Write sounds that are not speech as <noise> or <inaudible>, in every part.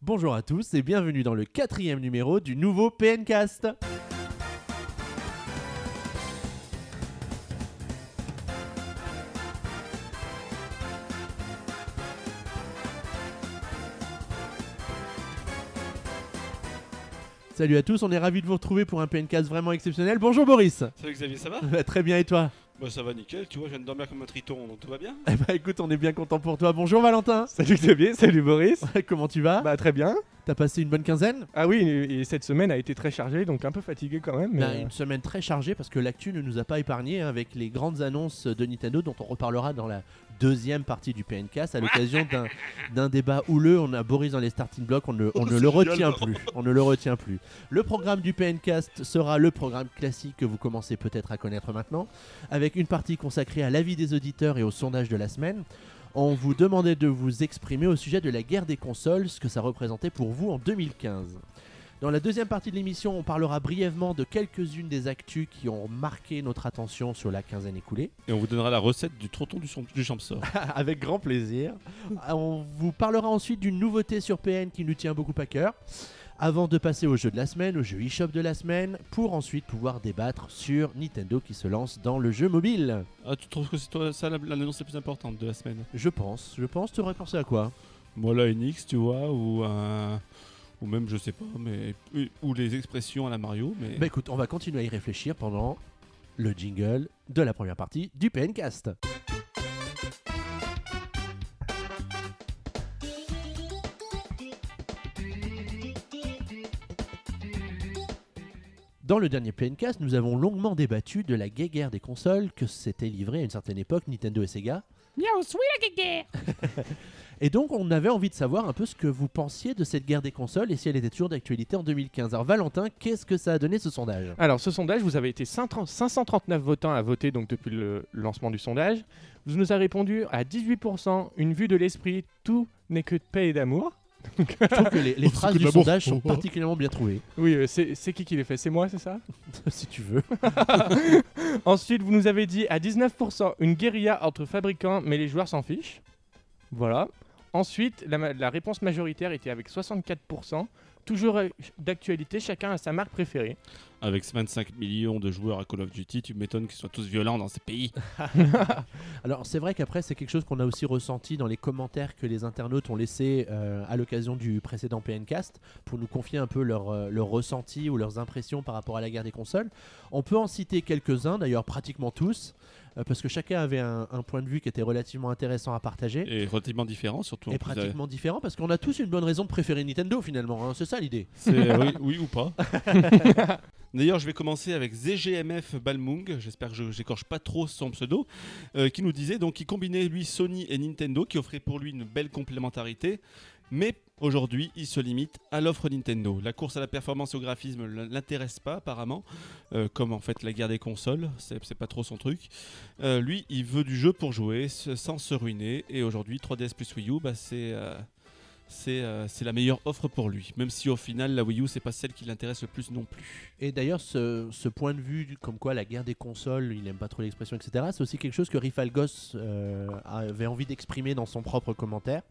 Bonjour à tous et bienvenue dans le quatrième numéro du nouveau PNcast. Salut à tous, on est ravis de vous retrouver pour un PNcast vraiment exceptionnel. Bonjour Boris Salut Xavier, ça va? Très bien et toi? Bah ça va nickel, tu vois, je viens de dormir comme un triton, donc tout va bien Eh bah écoute, on est bien content pour toi. Bonjour Valentin Salut Xavier, salut Boris. <laughs> Comment tu vas? Bah très bien. T'as passé une bonne quinzaine? Ah oui, et et cette semaine a été très chargée, donc un peu fatigué quand même. mais, Ben, euh, Une semaine très chargée parce que l'actu ne nous a pas épargné hein, avec les grandes annonces de Nintendo dont on reparlera dans la deuxième partie du PNcast à l'occasion d'un- d'un débat houleux. On a Boris dans les starting blocks, on ne, on Oh, ne le génial. retient plus. On ne le retient plus. Le programme du PNcast sera le programme classique que vous commencez peut-être à connaître maintenant, avec une partie consacrée à l'avis des auditeurs et au sondage de la semaine. On vous demandait de vous exprimer au sujet de la guerre des consoles, ce que ça représentait pour vous en 2015. Dans la deuxième partie de l'émission, on parlera brièvement de quelques-unes des actus qui ont marqué notre attention sur la quinzaine écoulée. Et on vous donnera la recette du trotton du, du champsor. <laughs> Avec grand plaisir. On vous parlera ensuite d'une nouveauté sur PN qui nous tient beaucoup à cœur. Avant de passer au jeu de la semaine, au jeu eShop de la semaine, pour ensuite pouvoir débattre sur Nintendo qui se lance dans le jeu mobile. Ah, tu trouves que c'est toi ça la- l'annonce la plus importante de la semaine? Je pense, je pense, tu aurais pensé à quoi? Moi la NX, tu vois, ou un... Ou même, je sais pas, mais... Ou les expressions à la Mario, mais... Bah écoute, on va continuer à y réfléchir pendant le jingle de la première partie du PNcast. Dans le dernier PNcast, nous avons longuement débattu de la guéguerre des consoles que s'était livrée à une certaine époque Nintendo et Sega. <laughs> Et donc, on avait envie de savoir un peu ce que vous pensiez de cette guerre des consoles et si elle était toujours d'actualité en 2015. Alors, Valentin, qu'est-ce que ça a donné ce sondage? Alors ce sondage, vous avez été 530 539 votants à voter donc depuis le lancement du sondage. Vous nous avez répondu à 18% une vue de l'esprit, tout n'est que de paix et d'amour. Je trouve que les, les phrases que du sondage sont Oh, oh. particulièrement bien trouvées, Oui, euh, c'est c'est qui qui les fait? C'est moi, c'est ça? <laughs> Si tu veux. <laughs> Ensuite, vous nous avez dit à 19% une guérilla entre fabricants, mais les joueurs s'en fichent. Voilà. Ensuite, la, ma- la réponse majoritaire était avec 64%. Toujours euh, d'actualité, chacun a sa marque préférée. Avec 25 millions de joueurs à Call of Duty, tu m'étonnes qu'ils soient tous violents dans ces pays. <laughs> <laughs> Alors, c'est vrai qu'après, c'est quelque chose qu'on a aussi ressenti dans les commentaires que les internautes ont laissés euh, à l'occasion du précédent PNcast pour nous confier un peu leur, euh, leur ressenti ou leurs impressions par rapport à la guerre des consoles. On peut en citer quelques-uns, d'ailleurs pratiquement tous, parce que chacun avait un, un point de vue qui était relativement intéressant à partager. Et relativement différents, surtout. Et plus, euh, pratiquement différent parce qu'on a tous une bonne raison de préférer Nintendo finalement, hein, c'est ça l'idée. Euh, oui, oui ou pas. <laughs> D'ailleurs, je vais commencer avec ZGMF Balmung, j'espère que je j'écorche pas trop son pseudo, euh, qui nous disait donc qu'il combinait lui Sony et Nintendo, qui offrait pour lui une belle complémentarité, mais aujourd'hui il se limite à l'offre Nintendo. La course à la performance au graphisme l- l'intéresse pas apparemment, euh, comme en fait la guerre des consoles, c'est pas trop son truc. Euh, lui, il veut du jeu pour jouer, sans se ruiner, et aujourd'hui 3DS plus Wii U, bah, c'est euh, c'est euh, c'est la meilleure offre pour lui. Même si au final, la Wii U, c'est pas celle qui l'intéresse le plus non plus. Et d'ailleurs, ce, ce point de vue, comme quoi la guerre des consoles, il n'aime pas trop l'expression, etc., c'est aussi quelque chose que Rifalgos euh, avait envie d'exprimer dans son propre commentaire.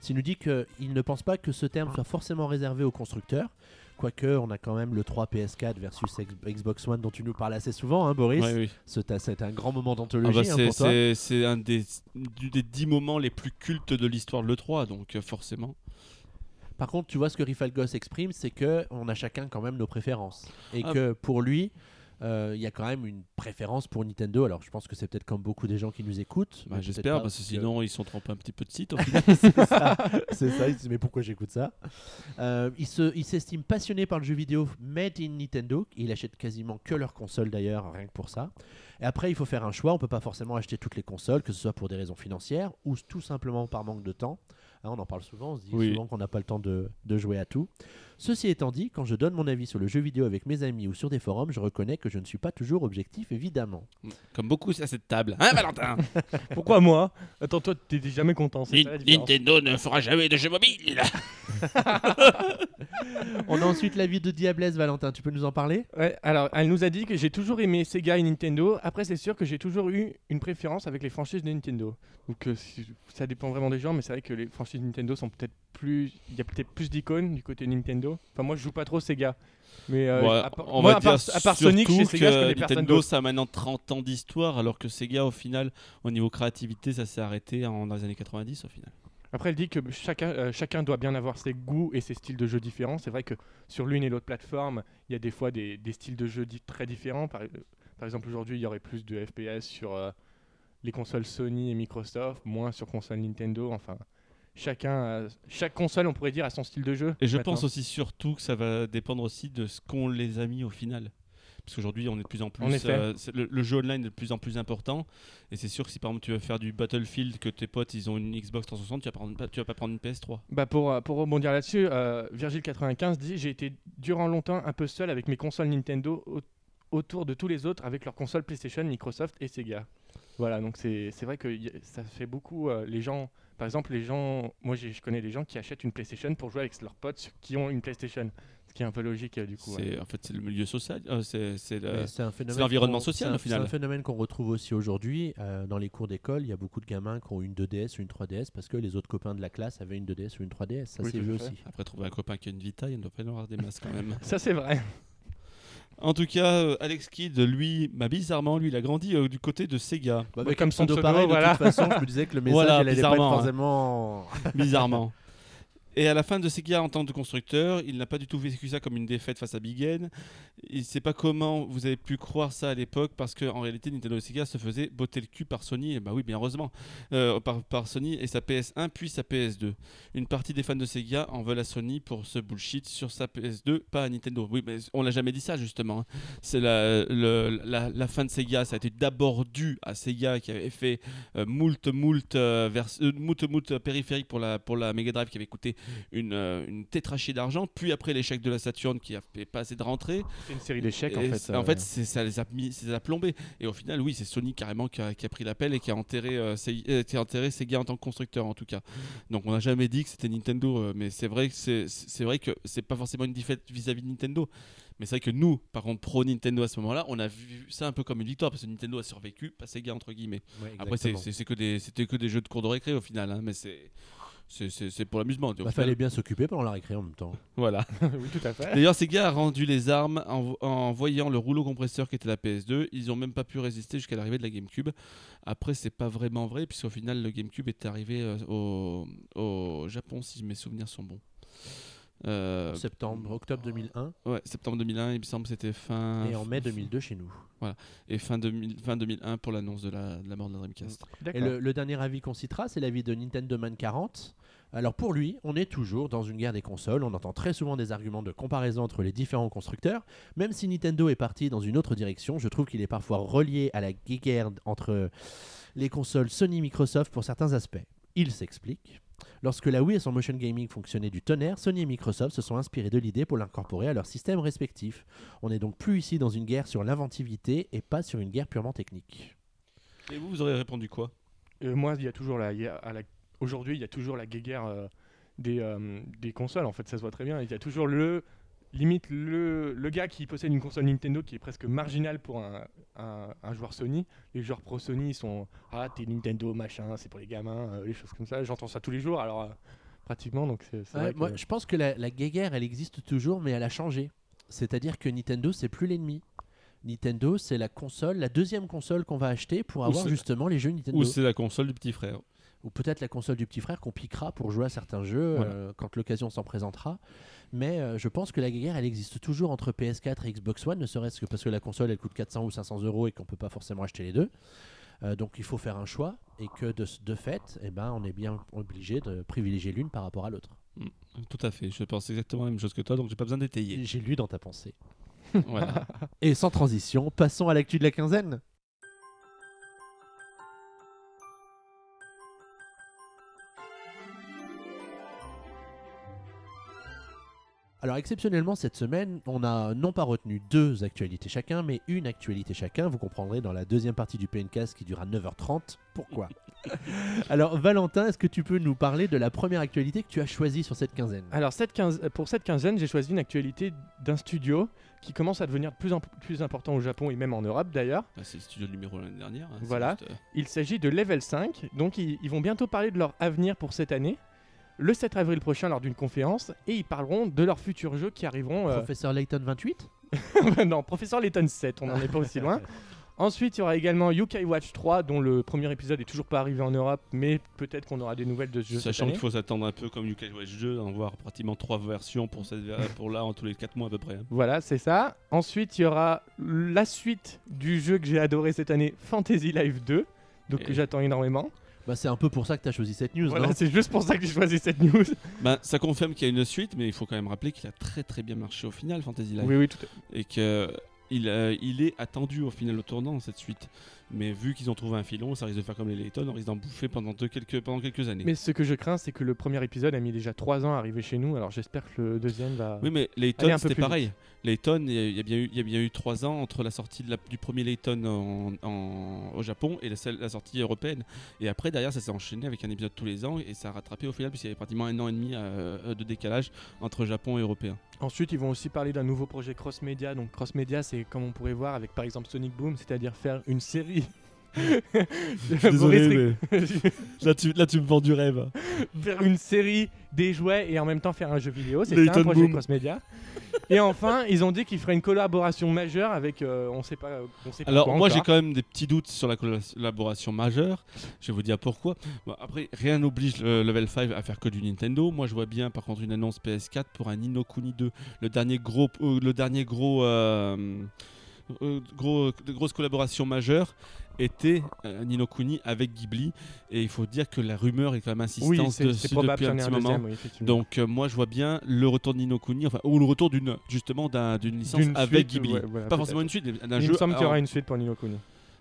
S'il nous dit qu'il ne pense pas que ce terme soit forcément réservé aux constructeurs, quoique on a quand même le 3 PS4 versus Xbox One dont tu nous parles assez souvent, hein, Boris. Ouais, oui. C'est un grand moment Ah d'anthologie bah, hein, c'est un des, des dix moments les plus cultes de l'histoire de l'E3, donc euh, forcément. Par contre, tu vois ce que Rifalgos exprime, c'est que on a chacun quand même nos préférences. Et Ah. que pour lui, euh, il y a quand même une préférence pour Nintendo. Alors je pense que c'est peut-être comme beaucoup des gens qui nous écoutent. Bah, J'espère, parce que sinon ils sont trompés un petit peu de site <laughs> <laughs> c'est ça, c'est ça, il se dit mais pourquoi j'écoute ça? Euh, Il se- il s'estime passionné par le jeu vidéo made in Nintendo, il achète quasiment que leur console d'ailleurs, rien que pour ça. Et après il faut faire un choix, on peut pas forcément acheter toutes les consoles, que ce soit pour des raisons financières ou tout simplement par manque de temps. Hein, on en parle souvent, on se dit Oui. souvent qu'on n'a pas le temps de, de jouer à tout. Ceci étant dit, quand je donne mon avis sur le jeu vidéo avec mes amis ou sur des forums, je reconnais que je ne suis pas toujours objectif évidemment. Comme beaucoup à cette table. Hein, Valentin? <laughs> Pourquoi moi? Attends, toi, t'es jamais content. c'est ça la différence. Nintendo ne fera jamais de jeu mobile <laughs> On a ensuite ensuite l'avis de Diablesse, Valentin. Tu peux nous en parler? Ouais, alors elle nous a dit que j'ai toujours aimé Sega et Nintendo. Après, c'est sûr que j'ai toujours eu une préférence avec les franchises de Nintendo. Donc euh, si- ça dépend vraiment des gens, mais c'est vrai que les franchises Nintendo sont peut-être plus. Il y a peut-être plus d'icônes du côté Nintendo. Enfin, moi je joue pas trop Sega. Mais euh, Ouais, à part, on moi, va à part, dire à part Sonic, chez surtout Sega, je que connais Nintendo, ça a maintenant 30 ans d'histoire, alors que Sega, au final, au niveau créativité, ça s'est arrêté en, dans les années 90, au final. Après, elle dit que chacun, euh, chacun doit bien avoir ses goûts et ses styles de jeu différents. C'est vrai que sur l'une et l'autre plateforme, il y a des fois des, des styles de jeu très différents. Par, par exemple, aujourd'hui, il y aurait plus de FPS sur euh, les consoles Sony et Microsoft, moins sur console Nintendo. Enfin, chacun, a- chaque console, on pourrait dire, a son style de jeu. Et je maintenant. pense aussi surtout que ça va dépendre aussi de ce qu'on les a mis au final. Parce qu'aujourd'hui, on est de plus en plus. Euh, le, le jeu online est de plus en plus important. Et c'est sûr que si par exemple tu veux faire du Battlefield, que tes potes ils ont une Xbox 360, tu vas, prendre- pas- tu vas pas prendre une PS3. Bah pour, euh, pour rebondir là-dessus, euh, Virgile95 dit J'ai été durant longtemps un peu seul avec mes consoles Nintendo au- autour de tous les autres avec leurs consoles PlayStation, Microsoft et Sega. Voilà, donc c'est vrai que ça fait beaucoup. euh, les gens, par exemple, les gens, moi je connais des gens qui achètent une PlayStation pour jouer avec leurs potes qui ont une PlayStation. Ce qui est un peu logique euh, du coup. ouais. C'est en fait c'est le milieu social, euh, c'est l'environnement social, c'est un- au final. C'est un phénomène qu'on retrouve aussi aujourd'hui euh, dans les cours d'école. Il y a beaucoup de gamins qui ont une 2DS ou une 3DS parce que les autres copains de la classe avaient une 2DS ou une 3DS. Ça Oui, c'est vu aussi. Après trouver un copain qui a une Vita, il ne doit pas y avoir des masses quand même. Ça c'est vrai. En tout cas, euh, Alex Kidd, lui, bah, bizarrement, lui, il a grandi euh, du côté de Sega, Bah, avec comme son pseudo pareil, de voilà. toute façon, je me disais que le <laughs> message Voilà, il allait pas être bizarrement, hein. forcément. bizarrement. Et à la fin de Sega en tant que constructeur, il n'a pas du tout vécu ça comme une défaite face à Big N. Il ne sait pas comment vous avez pu croire ça à l'époque, parce qu'en réalité, Nintendo Sega se faisaient botter le cul par Sony, et bah oui, bien heureusement, euh, par, Sony et sa PS1 puis sa PS2. Une partie des fans de Sega en veulent à Sony pour ce bullshit sur sa PS2, pas à Nintendo. Oui, mais on l'a jamais dit ça justement. hein. La, fin de Sega, ça a été d'abord dû à Sega qui avait fait euh, moult moult euh, vers, euh, moult périphérique pour la pour la Mega Drive qui avait coûté une, euh, une tétrachée d'argent puis après l'échec de la Saturn qui a fait pas assez de rentrée. C'est une série d'échecs en fait. en fait ça les a mis ça les a plombés. Et au final oui c'est Sony carrément qui a, qui a pris l'appel et qui a enterré euh, euh, qui a enterré Sega en tant que constructeur en tout cas. Donc on n'a jamais dit que c'était Nintendo mais c'est vrai que c'est vrai que c'est pas forcément une défaite vis-à-vis de Nintendo. Mais c'est vrai que nous, par contre, pro Nintendo à ce moment-là, on a vu ça un peu comme une victoire parce que Nintendo a survécu, pas Sega entre guillemets. Ouais, Après, c'est que des, c'était que des jeux de cours de récré au final, hein, mais c'est, c'est, c'est- c'est pour l'amusement. Bah, final, fallait bien s'occuper pendant la récré en même temps. <laughs> Voilà. <laughs> oui, tout à fait. D'ailleurs, Sega a rendu les armes en, en voyant le rouleau compresseur qui était la PS2. Ils ont même pas pu résister jusqu'à l'arrivée de la GameCube. Après, c'est pas vraiment vrai puisqu'au final, le GameCube est arrivé euh, au, au Japon, si mes souvenirs sont bons. Euh, Septembre, octobre 2001 ouais, septembre 2001, il me semble, que c'était fin. et en mai 2002 chez nous. Et fin, 2000 fin 2001 pour l'annonce de la, de la mort de la Dreamcast. Et D'accord. le, le dernier avis qu'on citera, c'est l'avis de Nintendo Man 40. Alors pour lui, on est toujours dans une guerre des consoles. On entend très souvent des arguments de comparaison entre les différents constructeurs. Même si Nintendo est parti dans une autre direction, je trouve qu'il est parfois relié à la guerre entre les consoles Sony-Microsoft pour certains aspects. Il s'explique. Lorsque la Wii et son motion gaming fonctionnaient du tonnerre, Sony et Microsoft se sont inspirés de l'idée pour l'incorporer à leurs systèmes respectifs. On n'est donc plus ici dans une guerre sur l'inventivité et pas sur une guerre purement technique. Et vous, vous aurez répondu quoi? Euh, moi, il y a toujours la, il y a- à la- aujourd'hui, il y a toujours la guéguerre euh, des, euh, des consoles. En fait, ça se voit très bien. Il y a toujours le limite le, le gars qui possède une console Nintendo qui est presque marginal pour un, un- un joueur Sony. Les joueurs pro Sony ils sont ah t'es Nintendo machin, c'est pour les gamins, euh, les choses comme ça. J'entends ça tous les jours. Alors euh, pratiquement donc c'est. c'est Ouais, vrai que- moi, je pense que la, la guéguerre, elle existe toujours, mais elle a changé. C'est-à-dire que Nintendo, c'est plus l'ennemi. Nintendo, c'est la console, la deuxième console qu'on va acheter pour Ou avoir justement les jeux Nintendo. Ou c'est la console du petit frère Ou peut-être la console du petit frère qu'on piquera pour jouer à certains jeux Voilà. euh, quand l'occasion s'en présentera. Mais euh, je pense que la guéguerre, elle existe toujours entre PS4 et Xbox One, ne serait-ce que parce que la console, elle coûte 400 ou 500 euros et qu'on peut pas forcément acheter les deux. Euh, donc il faut faire un choix et que de, de fait, eh ben, on est bien obligé de privilégier l'une par rapport à l'autre. Tout à fait. Je pense exactement la même chose que toi, donc j'ai pas besoin d'étayer. J'ai lu dans ta pensée. voilà. <laughs> Et sans transition, passons à l'actu de la quinzaine. Alors exceptionnellement cette semaine, on a non pas retenu deux actualités chacun, mais une actualité chacun. Vous comprendrez dans la deuxième partie du PNcast qui durera 9h30 pourquoi? <laughs> Alors Valentin, est-ce que tu peux nous parler de la première actualité que tu as choisie sur cette quinzaine? Alors cette quinze- euh, pour cette quinzaine, j'ai choisi une actualité d'un studio qui commence à devenir de plus en plus important au Japon et même en Europe d'ailleurs. Ah, c'est le studio numéro l'année dernière. hein, Voilà. juste, euh, Il s'agit de Level 5, donc ils, ils vont bientôt parler de leur avenir pour cette année, le 7 avril prochain lors d'une conférence, et ils parleront de leurs futurs jeux qui arriveront... euh, Professeur Layton 28 <laughs> non, Professeur Layton 7, on n'en est pas aussi loin. <laughs> Ensuite, il y aura également UK Watch 3, dont le premier épisode est toujours pas arrivé en Europe, mais peut-être qu'on aura des nouvelles de ce jeu. Sachant qu'il faut s'attendre un peu comme UK Watch 2, en voir pratiquement trois versions pour, cette, pour là en tous les 4 mois à peu près. hein. Voilà, c'est ça. Ensuite, il y aura la suite du jeu que j'ai adoré cette année, Fantasy Life 2, donc Et- que j'attends énormément. Bah c'est un peu pour ça que tu as choisi cette news, Voilà, non c'est juste pour ça que j'ai choisi cette news. Ben, ça confirme qu'il y a une suite, mais il faut quand même rappeler qu'il a très très bien marché au final, Fantasy Life. Oui, oui, tout à Et que il, euh, il est attendu au final au tournant cette suite. Mais vu qu'ils ont trouvé un filon, ça risque de faire comme les Layton, on risque d'en bouffer pendant, quelques, pendant quelques années. Mais ce que je crains, c'est que le premier épisode a mis déjà 3 ans à arriver chez nous, alors j'espère que le deuxième va. Oui, mais Layton, c'était pareil. Layton, il y, a- bien eu, il y a bien eu trois ans entre la sortie de la- du premier Layton en- en- au Japon et la, sortie européenne. Et après, derrière, ça s'est enchaîné avec un épisode tous les ans et ça a rattrapé au final, puisqu'il y avait pratiquement un an et demi euh, de décalage entre Japon et Européen. Ensuite, ils vont aussi parler d'un nouveau projet cross-média. Donc, cross-média, c'est comme on pourrait voir avec par exemple Sonic Boom, c'est-à-dire faire une série. Boris Rick- <laughs> là, tu, là, tu me vends du rêve. faire une série des jouets et en même temps faire un jeu vidéo. C'est un projet cross-média. et enfin, ils ont dit qu'ils feraient une collaboration majeure avec. euh, on sait pas. On sait pas Alors moi j'ai quand même des petits doutes sur la collaboration majeure. Je vais vous dire pourquoi. Bon, après rien n'oblige le Level 5 à faire que du Nintendo. Moi je vois bien par contre une annonce PS4 pour un Nino Kuni 2, le dernier gros, euh, le dernier gros, euh, euh, gros, de grosse collaboration majeure était euh, Nino Kuni avec Ghibli et il faut dire que la rumeur est quand même insistante Oui, c'est c'est dessus probable depuis un petit un moment. deuxième. oui, effectivement. Donc euh, moi je vois bien le retour de Nino Kuni, enfin ou le retour d'une justement d'un- d'une licence D'une avec suite, Ghibli. ouais, voilà, Pas peut-être. forcément une suite, mais d'un Il jeu. me semble qu'il y aura une suite pour Nino Kuni.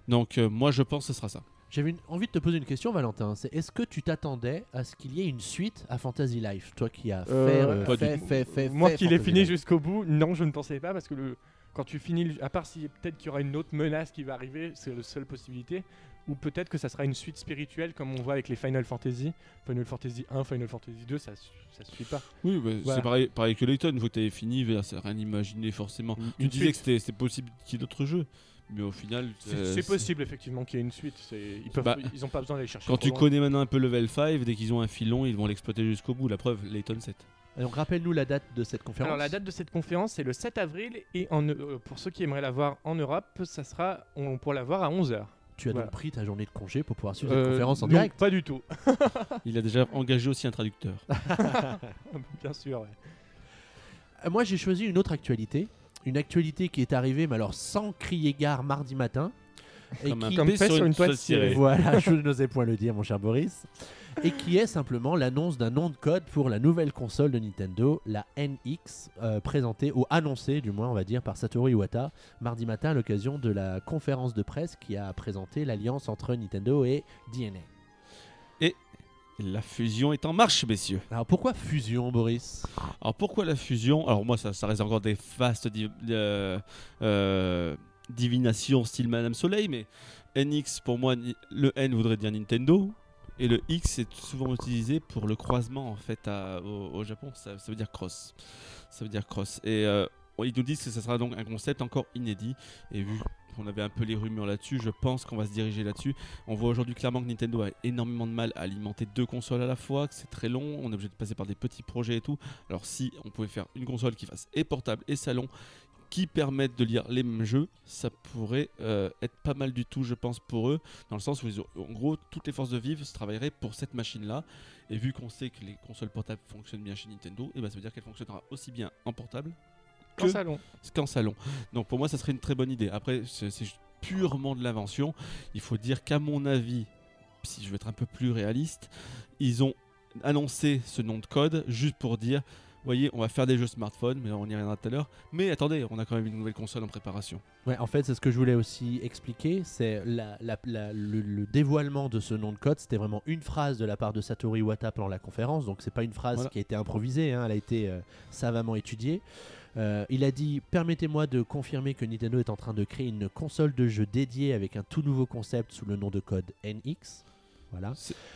Donc euh, moi je pense que ce sera ça. J'avais une- envie de te poser une question, Valentin. C'est est-ce que tu t'attendais à ce qu'il y ait une suite à Fantasy Life? Toi qui as fait, Euh, euh, fait, fait, fait, Moi fait qui l'ai fini Life. jusqu'au bout, non, je ne pensais pas parce que le, quand tu finis, le- à part si peut-être qu'il y aura une autre menace qui va arriver, c'est la seule possibilité. Ou peut-être que ça sera une suite spirituelle comme on voit avec les Final Fantasy. Final Fantasy 1, Final Fantasy 2, ça, su- ça suffit pas. Oui, bah, Voilà. c'est pareil, pareil que Layton, vous t'avez fini, vers- c'est rien imaginé forcément. Tu Une disais suite. que c'était c'était possible qu'il y ait d'autres jeux, mais au final, C'est euh, c'est possible effectivement qu'il y ait une suite. c'est- Ils peuvent, Bah, ils ont pas besoin d'aller chercher. Quand trop tu loin. connais maintenant un peu level 5, dès qu'ils ont un filon, ils vont l'exploiter jusqu'au bout. La preuve, Layton 7. Donc rappelle-nous la date de cette conférence. Alors la date de cette conférence c'est le 7 avril et en, euh, pour ceux qui aimeraient la voir en Europe, ça sera on pourra la voir à 11h. Tu as Voilà. donc pris ta journée de congé pour pouvoir suivre Euh, cette conférence en non, direct Pas du tout. <laughs> <laughs> Il a déjà engagé aussi un traducteur. <laughs> Bien sûr. ouais. Euh, Moi j'ai choisi une autre actualité. Une actualité qui est arrivée, mais alors sans crier gare mardi matin. Et Comme qui, fait sur une toile cirée. Voilà, <laughs> je n'osais point le dire, mon cher Boris. Et qui est simplement l'annonce d'un nom de code pour la nouvelle console de Nintendo, la NX, euh, présentée, ou annoncée du moins, on va dire, par Satoru Iwata, mardi matin à l'occasion de la conférence de presse qui a présenté l'alliance entre Nintendo et DNA. La fusion est en marche, messieurs. Alors pourquoi fusion, Boris? Alors pourquoi la fusion? Alors moi, ça, ça reste encore des vastes euh, euh, divinations style Madame Soleil, mais NX, pour moi, le N voudrait dire Nintendo. Et le X est souvent utilisé pour le croisement en fait au, au Japon. Ça, veut dire cross. Ça veut dire cross. Et euh, ils nous disent que ça sera donc un concept encore inédit. Et vu qu'on avait un peu les rumeurs là-dessus, je pense qu'on va se diriger là-dessus. On voit aujourd'hui clairement que Nintendo a énormément de mal à alimenter deux consoles à la fois, que c'est très long, on est obligé de passer par des petits projets et tout. Alors si on pouvait faire une console qui fasse et portable et salon, qui permettent de lire les mêmes jeux, ça pourrait euh, être pas mal du tout, je pense, pour eux, dans le sens où, ils ont- en gros, toutes les forces de vivre se travailleraient pour cette machine-là. Et vu qu'on sait que les consoles portables fonctionnent bien chez Nintendo, et ben ça veut dire qu'elle fonctionnera aussi bien en portable En que salon. qu'en salon. Donc pour moi, ça serait une très bonne idée. Après, c'est purement de l'invention. Il faut dire qu'à mon avis, si je veux être un peu plus réaliste, ils ont annoncé ce nom de code juste pour dire voyez, on va faire des jeux smartphones, mais on y reviendra tout à l'heure. Mais attendez, on a quand même une nouvelle console en préparation. Ouais, en fait, c'est ce que je voulais aussi expliquer. C'est la- la- la- le, le dévoilement de ce nom de code. C'était vraiment une phrase de la part de Satoru Iwata pendant la conférence. Donc, c'est pas une phrase Voilà. qui a été improvisée. hein, elle a été euh, savamment étudiée. Euh, il a dit Permettez-moi de confirmer que Nintendo est en train de créer une console de jeu dédiée avec un tout nouveau concept sous le nom de code NX. Voilà.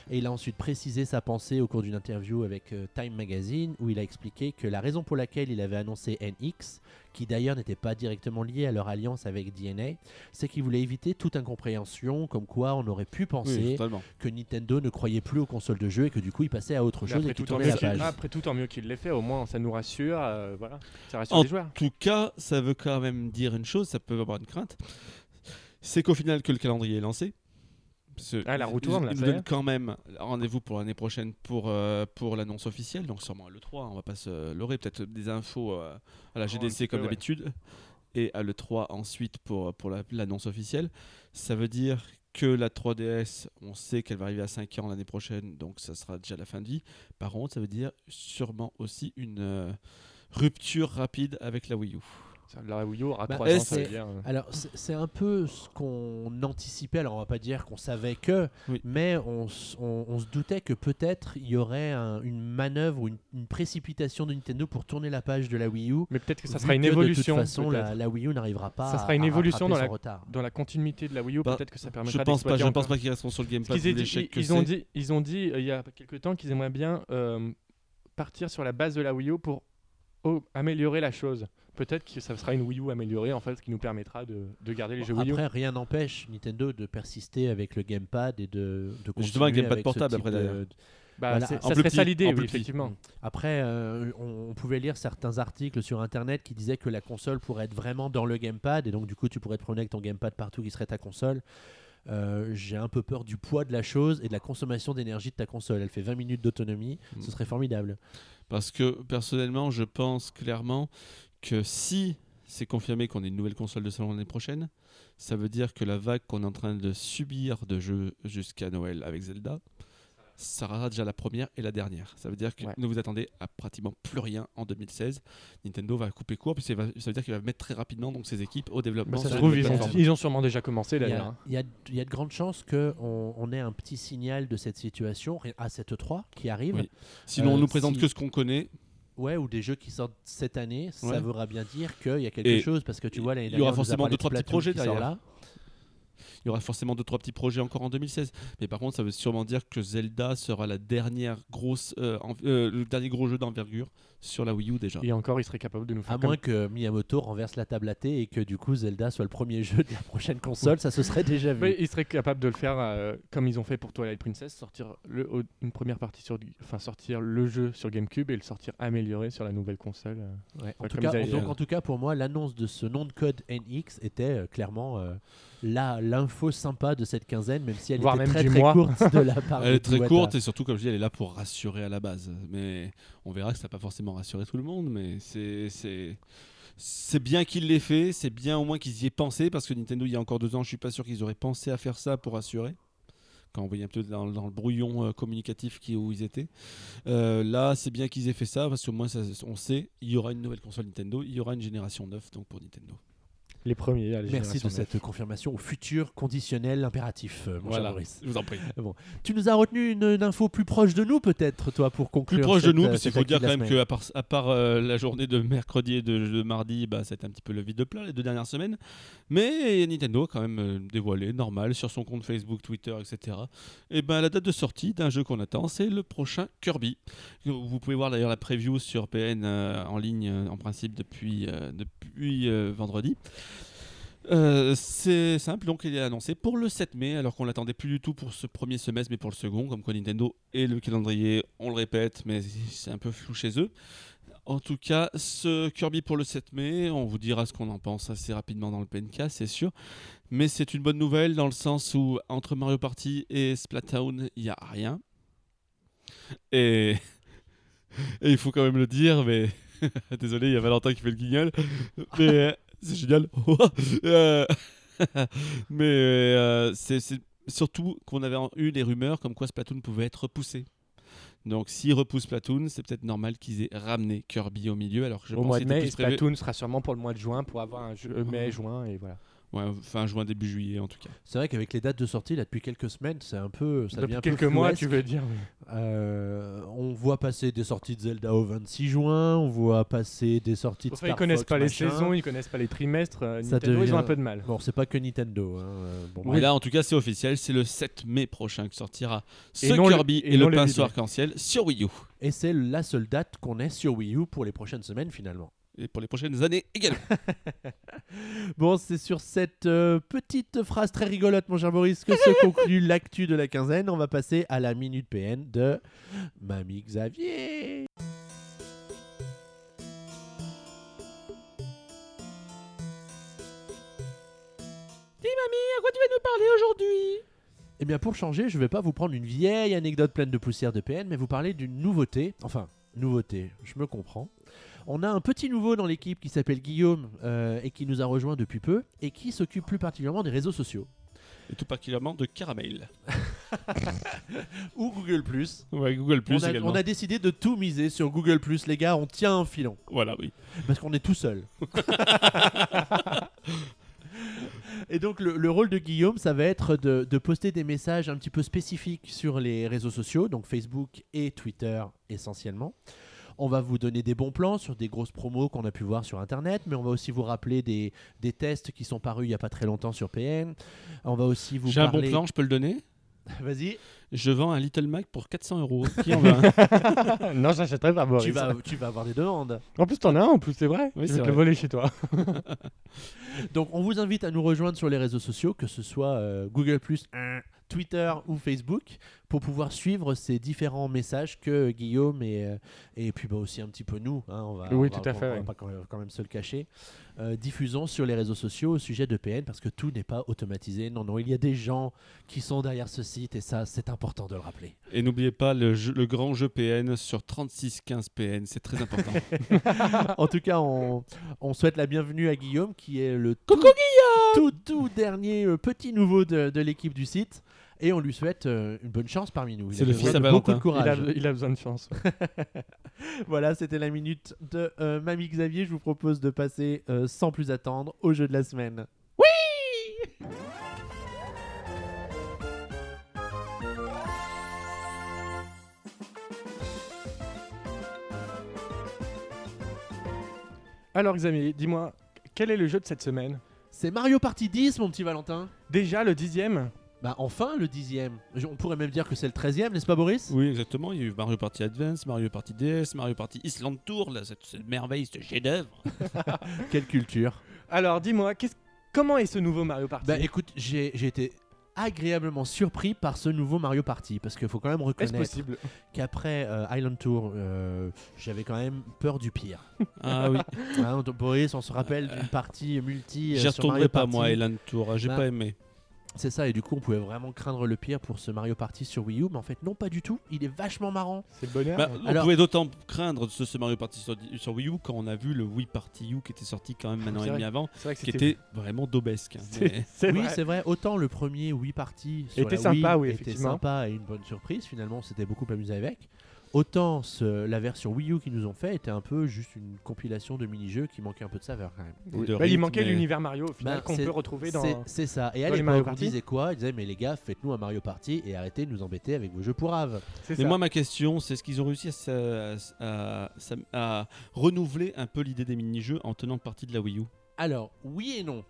Et il a ensuite précisé sa pensée au cours d'une interview avec euh, Time Magazine où il a expliqué que la raison pour laquelle il avait annoncé NX, qui d'ailleurs n'était pas directement lié à leur alliance avec DNA, c'est qu'il voulait éviter toute incompréhension comme quoi on aurait pu penser que Nintendo ne croyait plus aux consoles de jeu et que du coup il passait à autre Mais chose après, et qu'il tournait la page. après tout, tant mieux qu'il l'ait fait. Au moins, ça nous rassure. euh, voilà, ça rassure En les joueurs. tout cas, ça veut quand même dire une chose, ça peut avoir une crainte. C'est qu'au final, que le calendrier est lancé. Ce- Ah, la roue tourne, nous ça y donne est. quand même rendez-vous pour l'année prochaine pour, euh, pour l'annonce officielle, donc sûrement à l'E3, on va pas se leurrer, peut-être des infos euh, à la Oh, GDC comme ouais. d'habitude, et à l'E3 ensuite pour, pour la- l'annonce officielle. Ça veut dire que la 3DS, on sait qu'elle va arriver à 5 ans l'année prochaine, donc ça sera déjà la fin de vie. Par contre, ça veut dire sûrement aussi une euh, rupture rapide avec la Wii U. La Wii U aura Bah, 3 est-ce ans, ça veut dire. euh, Alors c'est un peu ce qu'on anticipait, alors on va pas dire qu'on savait que, Oui. mais on, s- on- on se doutait que peut-être il y aurait un- une manœuvre ou une, une précipitation de Nintendo pour tourner la page de la Wii U. Mais peut-être que ça sera une que, évolution. De toute façon, la, la Wii U n'arrivera pas Ça sera une à évolution dans son la- retard. Dans la continuité de la Wii U, Bah, peut-être que ça Je permettra pense pas, je pense pas qu'ils resteront sur le gamepad. dit- ils, ont dit, ils ont dit euh, il y a quelques temps qu'ils aimeraient bien euh, partir sur la base de la Wii U pour améliorer la chose. Peut-être que ça sera une Wii U améliorée en fait, ce qui nous permettra de, de garder les jeux Wii U. Après, rien n'empêche Nintendo de persister avec le gamepad et de, de Justement, un gamepad avec portable, après, d'ailleurs. Bah, Voilà. c'est- En ça serait petit, ça l'idée, oui, effectivement. Après, euh, on, on pouvait lire certains articles sur internet qui disaient que la console pourrait être vraiment dans le gamepad et donc du coup tu pourrais te promener avec ton gamepad partout qui serait ta console. Euh, J'ai un peu peur du poids de la chose et de la consommation d'énergie de ta console. Elle fait 20 minutes d'autonomie, Mm. ce serait formidable. Parce que personnellement, je pense clairement que si c'est confirmé qu'on ait une nouvelle console de salon l'année prochaine, ça veut dire que la vague qu'on est en train de subir de jeux jusqu'à Noël avec Zelda, ça sera déjà la première et la dernière. Ça veut dire que Ouais. ne vous attendez à pratiquement plus rien en 2016. Nintendo va couper court, puis ça veut dire qu'il va mettre très rapidement donc ses équipes au développement. Ça sur se la trouve, ils ont, plateforme. ils ont sûrement déjà commencé Il y, d'ailleurs. a, hein. il y a- il y a de grandes chances qu'on on ait un petit signal de cette situation à cette 3 qui arrive. Oui. Sinon, on Euh, nous présente si- que ce qu'on connaît. Ouais, ou des jeux qui sortent cette année, ça Ouais. voudra bien dire qu'il y a quelque Et chose parce que tu vois l'année il y aura dernière, forcément deux, de trois petits projets derrière. là. Il y aura forcément deux trois petits projets encore en 2016, mais par contre ça veut sûrement dire que Zelda sera la dernière grosse, euh, en- euh, le dernier gros jeu d'envergure sur la Wii U déjà. Et encore, il serait capable de nous faire À comme- moins que Miyamoto renverse la table à thé et que du coup Zelda soit le premier jeu de la prochaine console, ça se serait déjà vu. <laughs> Oui, ils seraient capables de le faire euh, comme ils ont fait pour Twilight Princess, sortir le, une première partie sur, enfin sortir le jeu sur GameCube et le sortir amélioré sur la nouvelle console. euh. Ouais, En, tout cas, avaient- donc, en tout cas, pour moi, l'annonce de ce nom de code NX était euh, clairement euh, la l'info sympa de cette quinzaine, même si elle Voire était même très très mois. courte de la <laughs> part Elle est très Iwata. courte et surtout comme je dis elle est là pour rassurer à la base. Mais on verra que ça n'a pas forcément rassuré tout le monde, mais c'est c'est c'est bien qu'il l'ait fait, c'est bien au moins qu'ils y aient pensé parce que Nintendo il y a encore deux ans je suis pas sûr qu'ils auraient pensé à faire ça pour rassurer. Quand on voyait un peu dans, dans le brouillon euh, communicatif qui, où ils étaient. Euh, là, c'est bien qu'ils aient fait ça parce qu'au moins ça- on sait il y aura une nouvelle console Nintendo, il y aura une génération 9 donc pour Nintendo. Les premiers. à Merci de cette confirmation au futur conditionnel impératif, euh, mon cher Voilà, Maurice. je vous en prie. <laughs> Tu nous as retenu une, une info plus proche de nous, peut-être, toi, pour conclure. plus proche de nous, euh, parce qu'il faut dire quand même qu'à part, à part euh, la journée de mercredi et de, de mardi, bah, c'était un petit peu le vide de plat les deux dernières semaines. Mais Nintendo a quand même euh, dévoilé, normal, sur son compte Facebook, Twitter, etc. Et ben la date de sortie d'un jeu qu'on attend, c'est le prochain Kirby. Vous pouvez voir d'ailleurs la preview sur PN euh, en ligne, en principe, depuis, depuis vendredi. Euh, c'est simple, donc il est annoncé pour le 7 mai, alors qu'on l'attendait plus du tout pour ce premier semestre, mais pour le second, comme quoi Nintendo et le calendrier, on le répète, mais c'est un peu flou chez eux. En tout cas, ce Kirby pour le 7 mai, on vous dira ce qu'on en pense assez rapidement dans le PNK, c'est sûr. Mais c'est une bonne nouvelle dans le sens où entre Mario Party et Splatoon, il n'y a rien. <laughs> Et... il faut quand même le dire, mais <laughs> désolé, il y a Valentin qui fait le guignol. C'est génial. <laughs> Euh, <laughs> mais euh, c'est surtout qu'on avait eu les rumeurs comme quoi Splatoon pouvait être repoussé. Donc s'ils repoussent Platoon, c'est peut-être normal qu'ils aient ramené Kirby au milieu. Alors que je Au pense mois de mai, Splatoon sera sûrement pour le mois de juin pour avoir un jeu euh, mai, Mhm. juin et voilà. Ouais, fin juin, début juillet en tout cas. C'est vrai qu'avec les dates de sortie, là, depuis quelques semaines, c'est un peu. Ça devient Depuis peu quelques mois, tu veux dire. oui. Euh, on voit passer des sorties de Zelda au 26 juin, on voit passer des sorties de Enfin, Star ils connaissent Fox, pas les saisons, ils connaissent pas les trimestres. euh, Ça Nintendo, ils devient- ont un peu de mal. Bon, c'est pas que Nintendo. hein, euh, bon, là, en tout cas, c'est officiel. C'est le 7 mai prochain que sortira ce Et non le- Kirby et et, non le pinceau arc-en-ciel sur Wii U. Et c'est la seule date qu'on ait sur Wii U pour les prochaines semaines finalement. Et pour les prochaines années également. <laughs> Bon, c'est sur cette euh, petite phrase très rigolote, mon cher Boris, que se conclut <laughs> l'actu de la quinzaine. On va passer à la minute PN de Mamie Xavier. Dis mamie, à quoi tu vas nous parler aujourd'hui? Eh bien, pour changer, je vais pas vous prendre une vieille anecdote pleine de poussière de PN, mais vous parler d'une nouveauté. Enfin, nouveauté, je me comprends. On a un petit nouveau dans l'équipe qui s'appelle Guillaume euh, et qui nous a rejoint depuis peu et qui s'occupe plus particulièrement des réseaux sociaux. Et tout particulièrement de Caramel. <laughs> Ou Google Ouais, Google Plus on, a, également. on a décidé de tout miser sur Google les gars, on tient un filon Voilà, oui. parce qu'on est tout seul. <laughs> Et donc le, le rôle de Guillaume, ça va être de, de poster des messages un petit peu spécifiques sur les réseaux sociaux, donc Facebook et Twitter essentiellement. On va vous donner des bons plans sur des grosses promos qu'on a pu voir sur Internet, mais on va aussi vous rappeler des, des tests qui sont parus il n'y a pas très longtemps sur PN. On va aussi vous J'ai un bon plan, je peux le donner? <laughs> Vas-y, Je vends un Little Mac pour 400 euros. Qui en veut un? <laughs> Non, j'achèterai pas Boris. tu vas, tu vas avoir des demandes. En plus, t'en as un, en plus, c'est vrai. Oui, vais te le voler chez toi. <laughs> Donc on vous invite à nous rejoindre sur les réseaux sociaux, que ce soit euh, Google +, Twitter ou Facebook, pour pouvoir suivre ces différents messages que Guillaume et, euh, et puis bah, aussi un petit peu nous, hein, on va, Oui, on va- tout à on fait, va pas quand même, quand même se le cacher, euh, diffusons sur les réseaux sociaux au sujet de PN parce que tout n'est pas automatisé. Non, non, il y a des gens qui sont derrière ce site et ça c'est important de le rappeler. Et n'oubliez pas le, jeu- le grand jeu PN sur 3615 PN, c'est très important. <laughs> en tout cas, on, on souhaite la bienvenue à Guillaume qui est le tout, tout, tout dernier euh, petit nouveau de, de l'équipe du site. Et on lui souhaite euh, une bonne chance parmi nous. C'est a le fils à de beaucoup de Valentin. Il courage. a, il a besoin de chance. <laughs> Voilà, c'était la minute de euh, Mamie Xavier. Je vous propose de passer euh, sans plus attendre au jeu de la semaine. Alors, Xavier, dis-moi, quel est le jeu de cette semaine? C'est Mario Party 10, mon petit Valentin. Déjà le dixième? Bah enfin le dixième. On pourrait même dire que c'est le treizième, n'est-ce pas Boris? Oui, exactement. Il y a eu Mario Party Advance, Mario Party DS, Mario Party Island Tour, là, cette, cette merveille, ce chef-d'œuvre. <laughs> Quelle culture. Alors, dis-moi, qu'est-ce- comment est ce nouveau Mario Party? Bah écoute, j'ai j'ai été agréablement surpris par ce nouveau Mario Party parce qu'il faut quand même reconnaître possible? qu'après euh, Island Tour, euh, j'avais quand même peur du pire. Ah oui, <laughs> Hein, Boris, on se rappelle d'une partie multi. euh, j'y retournerai pas Party. moi, Island Tour, j'ai Bah, pas aimé. C'est ça, et du coup, on pouvait vraiment craindre le pire pour ce Mario Party sur Wii U, mais en fait, non, pas du tout. Il est vachement marrant. C'est le bonheur Bah, on Alors- pouvait d'autant craindre ce, ce Mario Party sur, sur Wii U quand on a vu le Wii Party U qui était sorti quand même un an et demi avant, C'est vrai que qui c'était était vraiment daubesque. hein. Mais- <laughs> oui, c'est vrai. Autant le premier Wii Party sur Était la sympa, Wii oui, était sympa et une bonne surprise. Finalement, on s'était beaucoup amusé avec. Autant ce- la version Wii U qu'ils nous ont fait était un peu juste une compilation de mini-jeux qui manquait un peu de saveur quand même. Oui. de Bah, il manquait mais- l'univers Mario au final Bah, qu'on peut retrouver dans. C'est- C'est ça. Et à dans les Mario l'époque, on Party. disait quoi? Ils disaient mais les gars, faites-nous un Mario Party et arrêtez de nous embêter avec vos jeux pour Ave. C'est Mais ça. moi, ma question, c'est est-ce qu'ils ont réussi à, sa- à- à- à renouveler un peu l'idée des mini-jeux en tenant partie de la Wii U Alors, oui et non.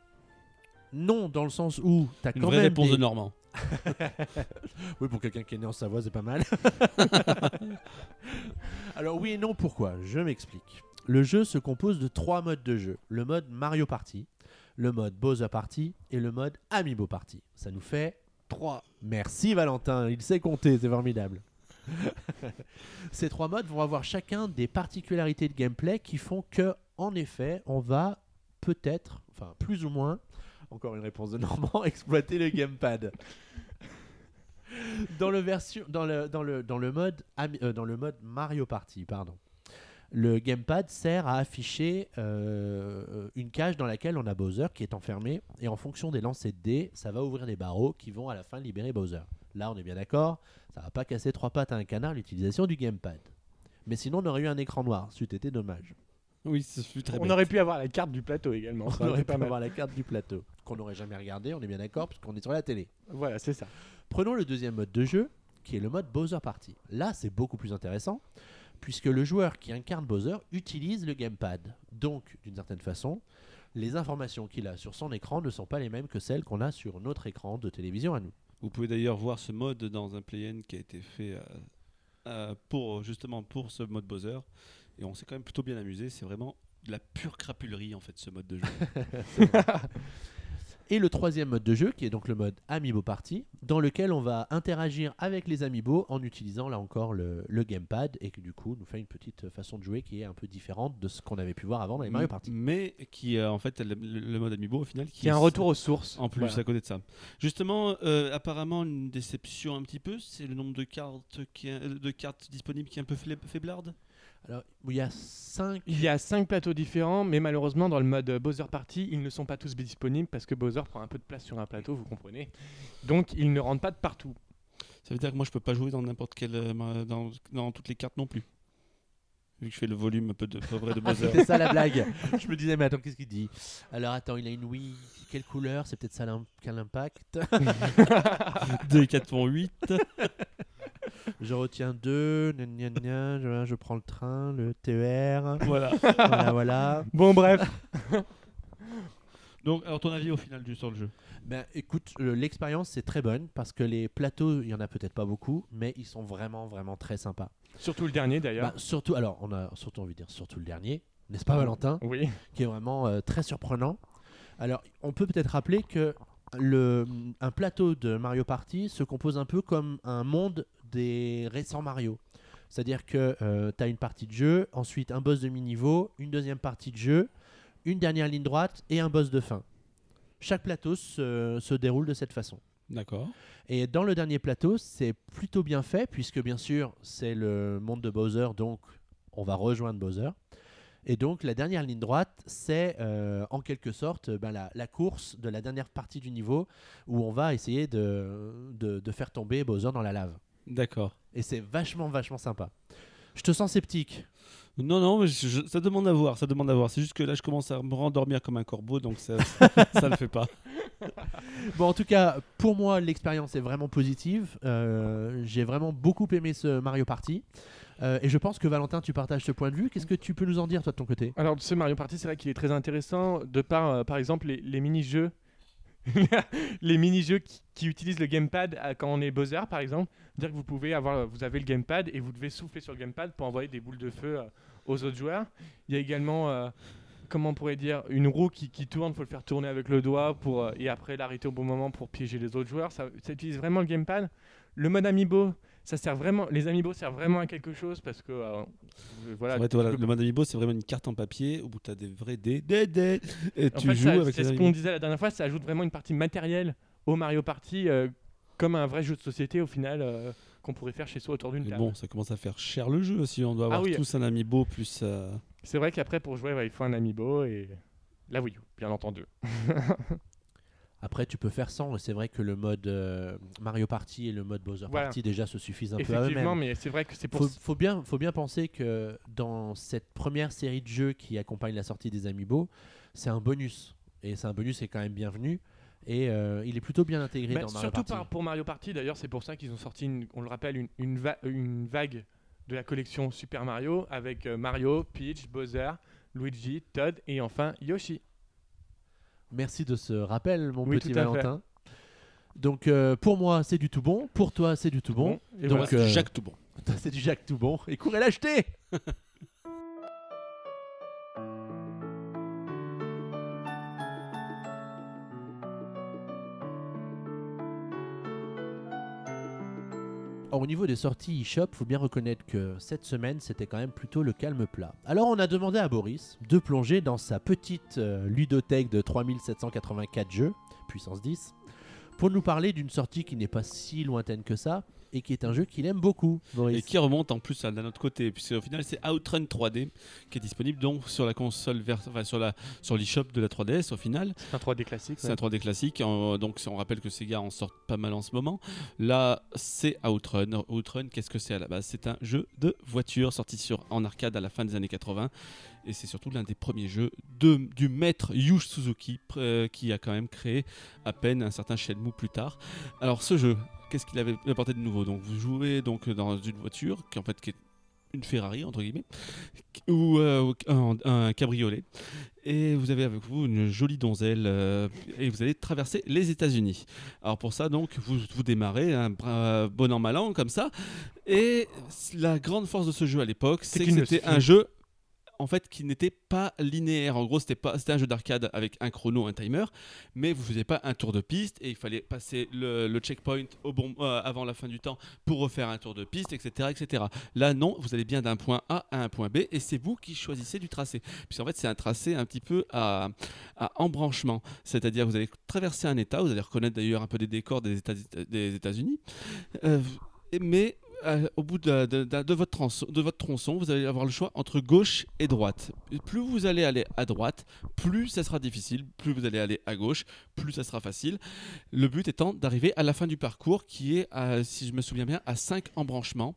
Non, dans le sens où t'as Une quand vraie même réponse des- de Normand. <laughs> Oui, pour quelqu'un qui est né en Savoie, c'est pas mal. <laughs> Alors oui et non, pourquoi? Je m'explique. Le jeu se compose de trois modes de jeu. Le mode Mario Party, le mode Bowser Party et le mode Amiibo Party. Ça nous fait 3. Merci Valentin, il sait compter, c'est formidable. <laughs> Ces trois modes vont avoir chacun des particularités de gameplay qui font que, en effet, on va peut-être, enfin plus ou moins, encore une réponse de Normand, <laughs> exploiter le gamepad. Dans le, version, dans le, dans le, dans le, mode, euh, dans le mode Mario Party, pardon. Le gamepad sert à afficher euh, une cage dans laquelle on a Bowser qui est enfermé et en fonction des lancers de dés, ça va ouvrir des barreaux qui vont à la fin libérer Bowser. Là, on est bien d'accord, ça va pas casser trois pattes à un canard l'utilisation du gamepad. Mais sinon, on aurait eu un écran noir, c'eût été dommage. Oui, ce fut très On bête. aurait pu avoir la carte du plateau également. ça On aurait pu pas mal. avoir la carte du plateau, qu'on n'aurait jamais regardé, on est bien d'accord, puisqu'on est sur la télé. Voilà, c'est ça. Prenons le deuxième mode de jeu, qui est le mode Bowser Party. Là, c'est beaucoup plus intéressant, puisque le joueur qui incarne Bowser utilise le gamepad. Donc, d'une certaine façon, les informations qu'il a sur son écran ne sont pas les mêmes que celles qu'on a sur notre écran de télévision à nous. Vous pouvez d'ailleurs voir ce mode dans un play-in qui a été fait euh, euh, pour justement pour ce mode Bowser. Et on s'est quand même plutôt bien amusé. C'est vraiment de la pure crapulerie en fait ce mode de jeu. <laughs> Et le troisième mode de jeu, qui est donc le mode Amiibo Party, dans lequel on va interagir avec les Amiibo en utilisant là encore le, le gamepad, et qui du coup nous fait une petite façon de jouer qui est un peu différente de ce qu'on avait pu voir avant dans les Mario Party. Mais qui euh, en fait le, mode Amiibo au final qui Qui est un retour aux sources. En plus, Voilà. à côté de ça. Justement, euh, apparemment, une déception un petit peu, c'est le nombre de cartes, qui est- de cartes disponibles qui est un peu faibl- faiblarde. Alors, il y a cinq. Plateaux différents, mais malheureusement, dans le mode Bowser Party, ils ne sont pas tous disponibles parce que Bowser prend un peu de place sur un plateau, vous comprenez. Donc, ils ne rentrent pas de partout. Ça veut dire que moi, je peux pas jouer dans n'importe quelle, euh, dans, toutes les cartes non plus. Vu que je fais le volume un peu de vrai de <laughs> Bowser. C'était ça la blague. <laughs> je me disais, mais attends, qu'est-ce qu'il dit? Alors attends, il a une Wii. Quelle couleur? C'est peut-être ça l'impact. 2,88. <laughs> Je retiens deux. gna gna gna, je, je prends le train, le TER. voilà. voilà, voilà. Bon, bref. Donc, alors ton avis au final du sur le jeu? Ben écoute, euh, l'expérience c'est très bonne parce que les plateaux, il y en a peut-être pas beaucoup, mais ils sont vraiment, vraiment très sympas. Surtout le dernier d'ailleurs. Bah, surtout, alors on a surtout envie de dire surtout le dernier, n'est-ce pas Valentin? oui. qui est vraiment euh, très surprenant. Alors, on peut peut-être rappeler que le, un plateau de Mario Party se compose un peu comme un monde des récents Mario. C'est-à-dire que tu as une partie de jeu, ensuite un boss de mi-niveau, une deuxième partie de jeu, une dernière ligne droite et un boss de fin. Chaque plateau se, se déroule de cette façon. D'accord. Et dans le dernier plateau, c'est plutôt bien fait, puisque bien sûr, c'est le monde de Bowser, donc on va rejoindre Bowser. Et donc, la dernière ligne droite, c'est euh, en quelque sorte ben, la, la course de la dernière partie du niveau, où on va essayer de, de, de faire tomber Bowser dans la lave. D'accord. Et c'est vachement, vachement sympa. Je te sens sceptique. Non, non, mais je- je- ça demande à voir, ça demande à voir. C'est juste que là, je commence à me rendormir comme un corbeau, donc <laughs> ça, ça le fait pas. Bon, en tout cas, pour moi, l'expérience est vraiment positive. Euh, J'ai vraiment beaucoup aimé ce Mario Party. Euh, et je pense que Valentin, tu partages ce point de vue. Qu'est-ce que tu peux nous en dire, toi, de ton côté? Alors, ce Mario Party, c'est vrai qu'il est très intéressant de par, euh, par exemple, les, les mini-jeux. <laughs> les mini-jeux qui, utilisent le gamepad à- quand on est Bowser, par exemple. Dire que vous pouvez avoir, vous avez le gamepad et vous devez souffler sur le gamepad pour envoyer des boules de feu euh, aux autres joueurs. Il y a également, euh, comment on pourrait dire, une roue qui, tourne, il faut le faire tourner avec le doigt pour, euh, et après l'arrêter au bon moment pour piéger les autres joueurs. Ça utilise vraiment le gamepad. Le mode amiibo, ça sert vraiment, les amiibo servent vraiment à quelque chose parce que euh, voilà, peux- le mode Amiibo, c'est vraiment une carte en papier où tu as des vrais dés, des dés, et En tu fait, joues ça- avec c'est ce qu'on disait la dernière fois, ça ajoute vraiment une partie matérielle au Mario Party, euh, comme un vrai jeu de société au final euh, qu'on pourrait faire chez soi autour d'une Mais table. bon, ça commence à faire cher le jeu si on doit avoir Ah oui. tous un Amiibo plus. euh, C'est vrai qu'après pour jouer, ouais, il faut un amiibo et la Wii U, bien entendu. <laughs> Après, tu peux faire sans. C'est vrai que le mode euh, Mario Party et le mode Bowser Voilà. Party déjà se suffisent un peu à Effectivement, eux-mêmes. mais c'est vrai que c'est pour Faut, faut bien, faut bien penser que dans cette première série de jeux qui accompagne la sortie des Amiibo, c'est un bonus. Et c'est un bonus qui est quand même bienvenu. Et euh, il est plutôt bien intégré Bah, dans Mario surtout Party. par- pour Mario Party, d'ailleurs, c'est pour ça qu'ils ont sorti, une- on le rappelle, une, une, va- une vague de la collection Super Mario avec euh, Mario, Peach, Bowser, Luigi, Todd et enfin Yoshi. Merci de ce rappel, mon Oui, petit. Valentin. Donc euh, pour moi, c'est du tout bon. Pour toi, c'est du tout bon. Et Donc, voilà. c'est du euh, Jacques tout bon. <laughs> C'est du Jacques tout bon. Et courez l'acheter <laughs> Or, au niveau des sorties eShop, faut bien reconnaître que cette semaine, c'était quand même plutôt le calme plat. Alors, on a demandé à Boris de plonger dans sa petite euh, ludothèque de 3784 jeux, puissance 10, pour nous parler d'une sortie qui n'est pas si lointaine que ça, et qui est un jeu qu'il aime beaucoup. Boris. Et qui remonte en plus à d'un autre côté, puisque au final c'est Outrun 3D qui est disponible donc sur la console, vers, enfin, sur la sur l'eShop de la 3DS au final. C'est un 3D classique. C'est ouais. un 3D classique, en- donc on rappelle que Sega en sort pas mal en ce moment. Là, c'est Outrun. Outrun, qu'est-ce que c'est à la base? C'est un jeu de voiture sorti sur, en arcade à la fin des années 80. Et c'est surtout l'un des premiers jeux de, du maître Yu Suzuki, euh, qui a quand même créé à peine un certain Shenmue plus tard. Alors ce jeu, qu'est-ce qu'il avait apporté de nouveau Donc vous jouez donc dans une voiture qui en fait qui est une Ferrari entre guillemets ou euh, un, un cabriolet. Et vous avez avec vous une jolie donzelle euh, et vous allez traverser les États-Unis. Alors pour ça donc vous, vous démarrez un bra- bon an mal an comme ça. Et la grande force de ce jeu à l'époque c'est que c'était un jeu en fait qui n'était pas linéaire. En gros, c'était pas c'était un jeu d'arcade avec un chrono, un timer, mais vous faisiez pas un tour de piste et il fallait passer le, checkpoint au bon euh, avant la fin du temps pour refaire un tour de piste, etc., etc. Là, non, vous allez bien d'un point A à un point B et c'est vous qui choisissez du tracé. Puisqu'en fait, c'est un tracé un petit peu à, embranchement, c'est-à-dire vous allez traverser un État, vous allez reconnaître d'ailleurs un peu des décors des États- des États-Unis, euh, mais euh, au bout de, votre tronçon, vous allez avoir le choix entre gauche et droite. Plus vous allez aller à droite, plus ça sera difficile. Plus vous allez aller à gauche, plus ça sera facile. Le but étant d'arriver à la fin du parcours qui est, si je me souviens bien, à 5 embranchements,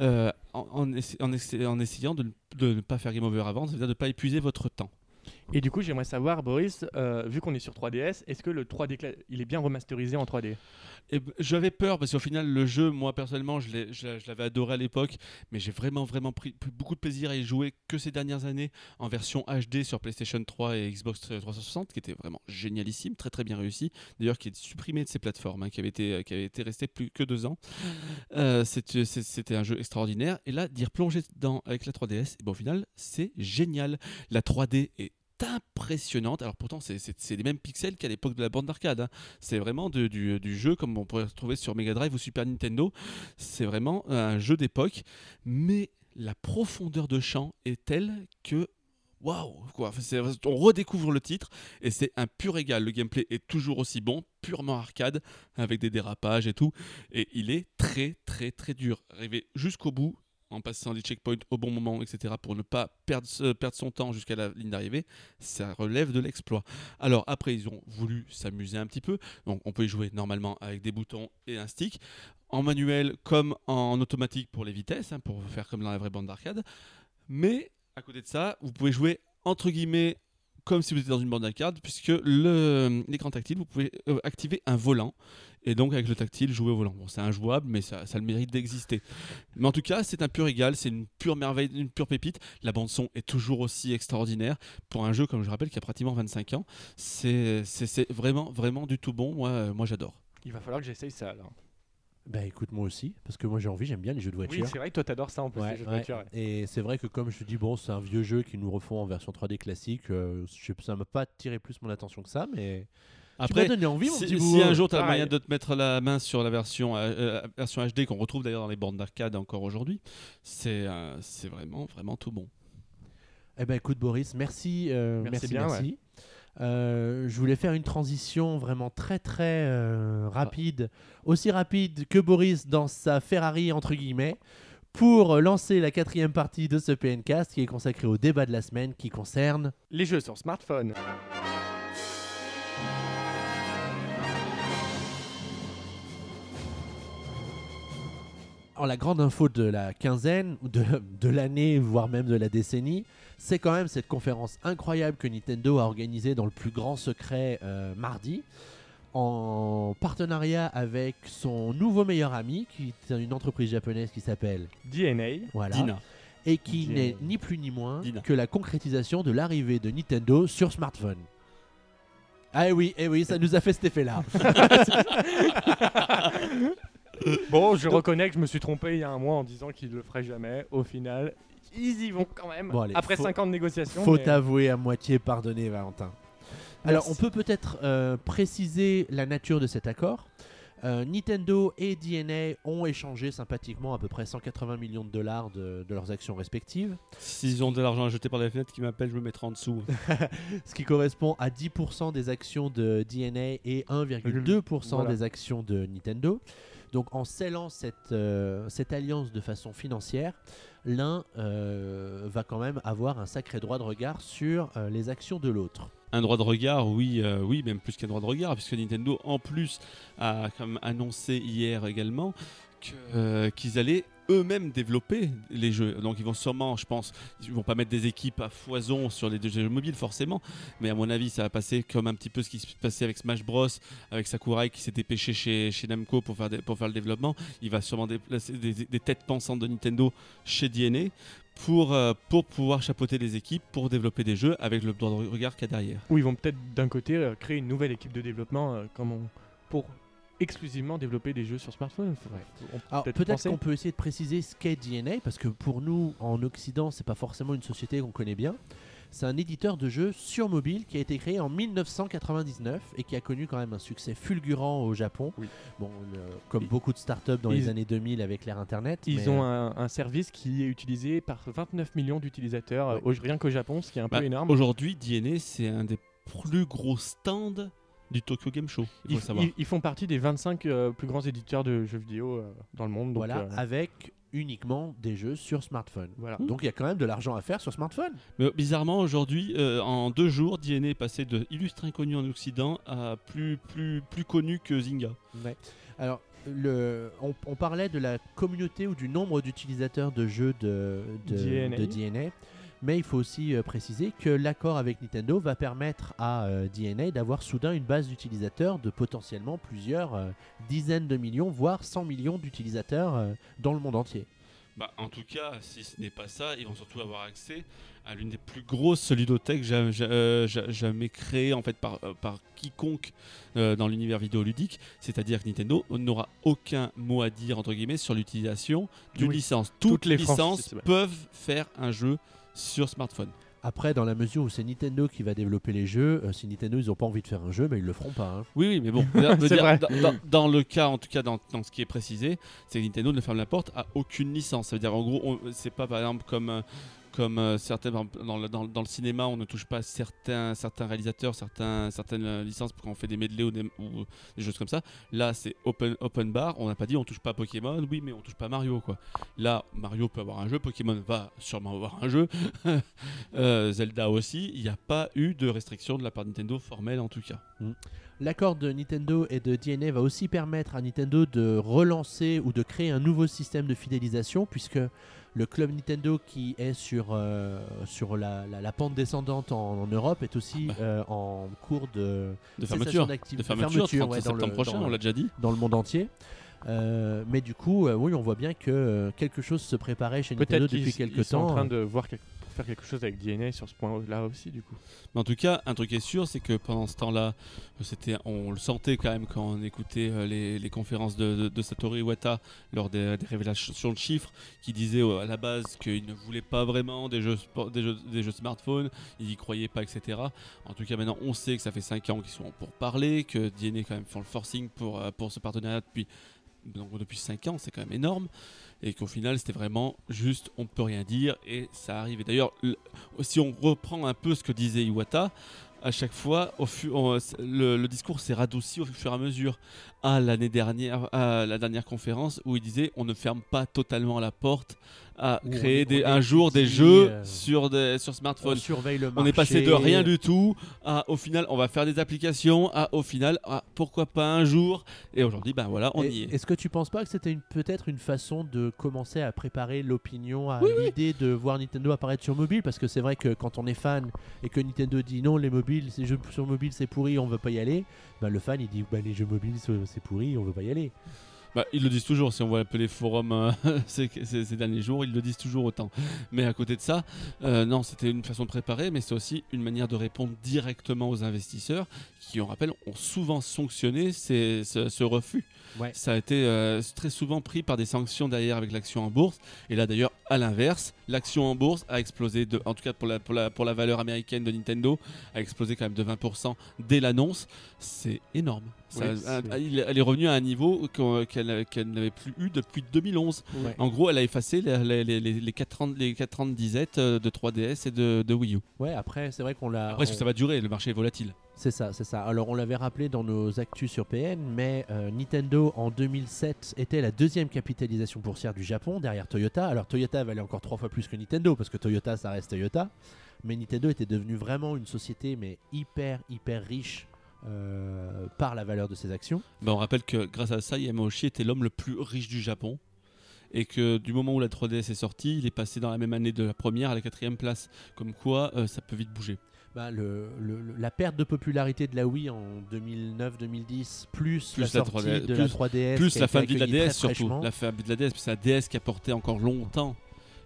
euh, en, en essa- en essa- en essayant de ne pas faire game over avant, c'est-à-dire de ne pas épuiser votre temps. Et du coup, j'aimerais savoir, Boris, euh, vu qu'on est sur 3DS, est-ce que le 3D, cla- il est bien remasterisé en 3D Et b- j'avais peur parce qu'au final, le jeu, moi personnellement, je l'avais adoré à l'époque, mais j'ai vraiment, vraiment pris, beaucoup de plaisir à y jouer que ces dernières années en version HD sur PlayStation 3 et Xbox 360, qui était vraiment génialissime, très très bien réussi. D'ailleurs, qui est supprimé de ces plateformes, hein, qui avait été, qui avait été resté plus que deux ans. Euh, c'était un jeu extraordinaire. Et là, d'y replonger dedans avec la 3DS, et ben, au final, c'est génial. La 3D est impressionnante. Alors pourtant, c'est- les mêmes pixels qu'à l'époque de la bande d'arcade. hein. C'est vraiment du, jeu comme on pourrait retrouver sur Mega Drive ou Super Nintendo. C'est vraiment un jeu d'époque. Mais la profondeur de champ est telle que. Waouh quoi. On redécouvre le titre et c'est un pur égal. Le gameplay est toujours aussi bon, purement arcade, avec des dérapages et tout. Et il est très très très dur. Arriver jusqu'au bout, en passant des checkpoints au bon moment, etc., pour ne pas perdre, perdre son temps jusqu'à la ligne d'arrivée, ça relève de l'exploit. Alors après, ils ont voulu s'amuser un petit peu. Donc on peut y jouer normalement avec des boutons et un stick, en manuel comme en automatique pour les vitesses, hein, pour faire comme dans la vraie bande d'arcade. Mais à côté de ça, vous pouvez jouer entre guillemets comme si vous étiez dans une bande d'arcade, puisque le- l'écran tactile, vous pouvez euh, activer un volant. Et donc avec le tactile, jouer au volant. Bon, c'est injouable, mais ça, a le mérite d'exister. Mais en tout cas, c'est un pur égal, c'est une pure merveille, une pure pépite. La bande son est toujours aussi extraordinaire pour un jeu, comme je rappelle, qui a pratiquement 25 ans. C'est vraiment, vraiment du tout bon. Moi, euh, moi j'adore. Il va falloir que j'essaye ça alors. Bah écoute, moi aussi, parce que moi j'ai envie, j'aime bien les jeux de Oui, voiture. c'est vrai que toi t'adores ça en plus, Ouais, les jeux de ouais. voiture. ouais. Et c'est vrai que comme je te dis, bon, c'est un vieux jeu qu'ils nous refont en version 3D classique. euh, je sais- ça m'a pas tiré plus mon attention que ça, mais Après, m'as donné envie, mon si, petit si un jour tu as le Pareil. moyen de te mettre la main sur la version, euh, euh, version HD qu'on retrouve d'ailleurs dans les bornes d'arcade encore aujourd'hui, c'est euh, c'est vraiment, vraiment tout bon. Eh ben écoute Boris, merci, euh, Merci merci, bien, merci. Euh, je voulais faire une transition vraiment très très euh, rapide, aussi rapide que Boris dans sa Ferrari entre guillemets, pour lancer la quatrième partie de ce PNcast qui est consacrée au débat de la semaine qui concerne Les jeux sur smartphone. Alors, la grande info de la quinzaine, de, <laughs> de l'année, voire même de la décennie, c'est quand même cette conférence incroyable que Nintendo a organisée dans le plus grand secret euh, mardi, en partenariat avec son nouveau meilleur ami, qui est une entreprise japonaise qui s'appelle DNA. voilà, Dina. et qui n'est ni plus ni moins Dina. que la concrétisation de l'arrivée de Nintendo sur smartphone. Ah oui, eh oui, ça nous a fait cet effet-là. <laughs> Bon, je reconnais que je me suis trompé il y a un mois en disant qu'ils le feraient jamais. Au final, ils y vont quand même. Bon, allez, Après faut- 5 ans de négociations. Faut mais- avouer à moitié pardonner, Valentin. Alors, on peut peut-être euh, préciser la nature de cet accord. Euh, Nintendo et DNA ont échangé sympathiquement à peu près 180 millions de dollars de, de leurs actions respectives, S'ils ont de l'argent à jeter par la fenêtre, qui m'appellent, je me mettrai en dessous. <laughs> ce qui correspond à 10% des actions de DNA et 1,2% Voilà. des actions de Nintendo. Donc en scellant cette, euh, cette alliance de façon financière, l'un euh, va quand même avoir un sacré droit de regard sur euh, les actions de l'autre. Un droit de regard, oui, oui, même plus qu'un droit de regard, puisque Nintendo, en plus, a annoncé hier également qu'ils allaient eux-mêmes développer les jeux. Donc ils vont sûrement, je pense, ils vont pas mettre des équipes à foison sur les jeux mobiles forcément, mais à mon avis ça va passer comme un petit peu ce qui se passait avec Smash Bros, avec Sakurai qui s'est dépêché chez, Namco pour faire, pour faire le développement. Il va sûrement déplacer des, têtes pensantes de Nintendo chez DNA pour, euh, pour pouvoir chapeauter les équipes, pour développer des jeux avec le droit de regard qu'il y a derrière. Ou ils vont peut-être d'un côté euh, créer une nouvelle équipe de développement euh, pour exclusivement développer des jeux sur smartphone. Peut peut-être penser. qu'on peut essayer de préciser ce qu'est DNA parce que pour nous en Occident c'est pas forcément une société qu'on connaît bien. C'est un éditeur de jeux sur mobile qui a été créé en 1999 et qui a connu quand même un succès fulgurant au Japon. Oui. Bon, euh, comme Ils- beaucoup de startups dans ils- les années 2000 avec l'ère internet. Ils mais, ont euh, un, un service qui est utilisé par 29 millions d'utilisateurs rien qu'au Japon, ce qui est un Bah, peu énorme. Aujourd'hui, DNA, c'est un des plus gros stands du Tokyo Game Show. Il faut Ils, le savoir. ils- ils font partie des 25 euh, plus grands éditeurs de jeux vidéo euh, dans le monde. donc, voilà, euh, avec uniquement des jeux sur smartphone. voilà. Donc il y a quand même de l'argent à faire sur smartphone. Mais bizarrement, aujourd'hui, euh, en deux jours, DNA est passé de illustre inconnu en Occident à plus, plus, plus connu que Zynga. Alors, le, on, on parlait de la communauté ou du nombre d'utilisateurs de jeux de, de, DNA. de DNA, mais il faut aussi euh, préciser que l'accord avec Nintendo va permettre à euh, DNA d'avoir soudain une base d'utilisateurs de potentiellement plusieurs euh, dizaines de millions, voire 100 millions d'utilisateurs dans le monde entier. Bah, en tout cas, si ce n'est pas ça, ils vont surtout avoir accès à l'une des plus grosses ludothèques ja- ja- ja- jamais créées en fait par, par quiconque dans l'univers vidéoludique. C'est-à-dire que Nintendo n'aura aucun mot à dire entre guillemets sur l'utilisation d'une Oui. licence. Toutes, Toutes les licences peuvent faire un jeu sur smartphone. Après, dans la mesure où c'est Nintendo qui va développer les jeux, euh, si Nintendo ils n'ont pas envie de faire un jeu, mais ils le feront pas. hein. Oui, oui, mais bon, <laughs> C'est dire, vrai. Dans, le cas, en tout cas, dans, dans ce qui est précisé, c'est que Nintendo ne ferme la porte à aucune licence. Ça veut dire, en gros, on- c'est pas par exemple comme. Comme euh, certains dans le, cinéma, on ne touche pas certains, réalisateurs, certaines euh, licences quand on fait des medley ou des, ou choses comme ça. Là, c'est open, bar. On n'a pas dit on touche pas Pokémon, oui, mais on touche pas Mario. Là, Mario peut avoir un jeu, Pokémon va sûrement avoir un jeu, <laughs> Euh, Zelda aussi. Il n'y a pas eu de restriction de la part de Nintendo formelle en tout cas. L'accord de Nintendo et de DNA va aussi permettre à Nintendo de relancer ou de créer un nouveau système de fidélisation puisque le club Nintendo qui est sur, euh, sur la, la- la pente descendante en, en Europe est aussi Bah. euh, en cours de, fermeture. De fermeture, 30 ouais, dans, septembre le, prochain, dans- on l'a déjà dit. dans le monde entier. Euh, mais du coup, euh, oui, on voit bien que euh, quelque chose se préparait chez Nintendo depuis quelques ils sont temps. en train de voir quel- pour faire quelque chose avec DNA sur ce point-là aussi, du coup. Mais en tout cas, un truc est sûr, c'est que pendant ce temps-là, c'était, on le sentait quand même quand on écoutait euh, les, conférences de, de- de Iwata lors des, des révélations de chiffres, qui disait euh, à la base qu'il ne voulait pas vraiment des jeux, des jeux, des jeux smartphones, il y croyait pas, etc. En tout cas, maintenant, on sait que ça fait 5 ans qu'ils sont pour parler, que DNA quand même font le forcing pour, euh, pour ce partenariat depuis, donc, depuis 5 ans, c'est quand même énorme. Et qu'au final, c'était vraiment juste, on ne peut rien dire, et ça arrive. Et d'ailleurs, le- si on reprend un peu ce que disait Iwata, à chaque fois, on- le, le discours s'est radouci au fur et à mesure. À l'année dernière, à la dernière conférence, où il disait on ne ferme pas totalement la porte à créer des- un jour des jeux euh, sur, des, sur On smartphone. surveille le On est passé de rien du tout à au final on va faire des applications à au final à pourquoi pas un jour et aujourd'hui ben voilà on Et- y est. Est-ce que tu penses pas que c'était peut-être une façon de commencer à préparer l'opinion à l'idée de voir Nintendo apparaître sur mobile? Parce que c'est vrai que quand on est fan et que Nintendo dit non, les mobiles, ces jeux sur mobile c'est pourri, on veut pas y aller, bah, le fan il dit bah, les jeux mobiles c'est c'est pourri, on veut pas y aller. Bah, ils le disent toujours, si on voit un les forums ces, derniers jours, ils le disent toujours autant. Mais à côté de ça, euh, non, c'était une façon de préparer, mais c'est aussi une manière de répondre directement aux investisseurs qui, on rappelle, ont souvent sanctionné ce refus. Ouais. Ça a été euh, très souvent pris par des sanctions derrière avec l'action en bourse. Et là, d'ailleurs, à l'inverse, l'action en bourse a explosé, de, en tout cas pour la, pour, la, pour la valeur américaine de Nintendo, a explosé quand même de 20% dès l'annonce. C'est énorme. Ça- Oui, elle est revenue à un niveau qu'elle n'avait- plus eu depuis 2011. Ouais. En gros, elle a effacé les, les, les, les 4 ans, les 4 ans de disette euh, de 3DS et de, de Wii U. Ouais, après, c'est vrai qu'on l'a. Après, est-ce que on- ça va durer? Le marché est volatile. C'est ça, c'est ça. Alors on l'avait rappelé dans nos actus sur PN, mais euh, Nintendo en 2007 était la deuxième capitalisation boursière du Japon derrière Toyota. Alors Toyota valait encore trois fois plus que Nintendo parce que Toyota ça reste Toyota, mais Nintendo était devenu vraiment une société mais hyper hyper riche euh, par la valeur de ses actions. Ben, on rappelle que grâce à ça, Yamauchi était l'homme le plus riche du Japon. Et que du moment où la 3DS est sortie, il est passé dans la même année de la première à la quatrième place. Comme quoi, euh, ça peut vite bouger. Bah, le, le- la perte de popularité de la Wii en 2009-2010, plus, Plus la la sortie 3DS, de la plus- 3DS, Plus la fin de la DS surtout. La fin de la DS, c'est la DS qui a porté encore longtemps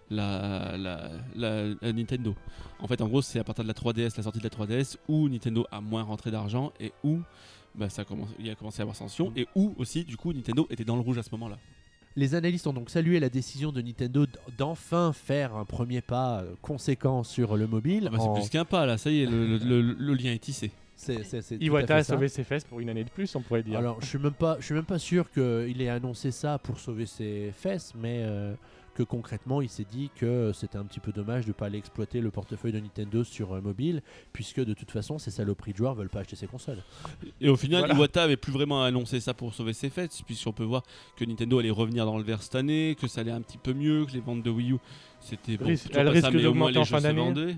la, la, la- la Nintendo. En fait, en gros, c'est à partir de la 3DS, la sortie de la 3DS, où Nintendo a moins rentré d'argent et où bah, ça a commencé, il a commencé à avoir sanction et où aussi, du coup, Nintendo était dans le rouge à ce moment-là. Les analystes ont donc salué la décision de Nintendo d'enfin faire un premier pas euh, conséquent sur le mobile. Ah bah, en- C'est plus qu'un pas là, ça y est, le, le- le- le lien est tissé. Iwata a sauvé ses fesses pour une année de plus, on pourrait dire. Alors, je suis même pas, je suis même pas sûr qu'il ait annoncé ça pour sauver ses fesses, mais euh, que concrètement, il s'est dit que c'était un petit peu dommage de pas aller exploiter le portefeuille de Nintendo sur euh, mobile, puisque de toute façon, ces saloperies de joueurs veulent pas acheter ses consoles. Et au final, Voilà. Iwata avait plus vraiment annoncé ça pour sauver ses fêtes, puisqu'on peut voir que Nintendo allait revenir dans le vert cette année, que ça allait un petit peu mieux, que les ventes de Wii U, c'était bon, toujours elle pas risque d'augmenter les en jeux fin se d'année. vendaient.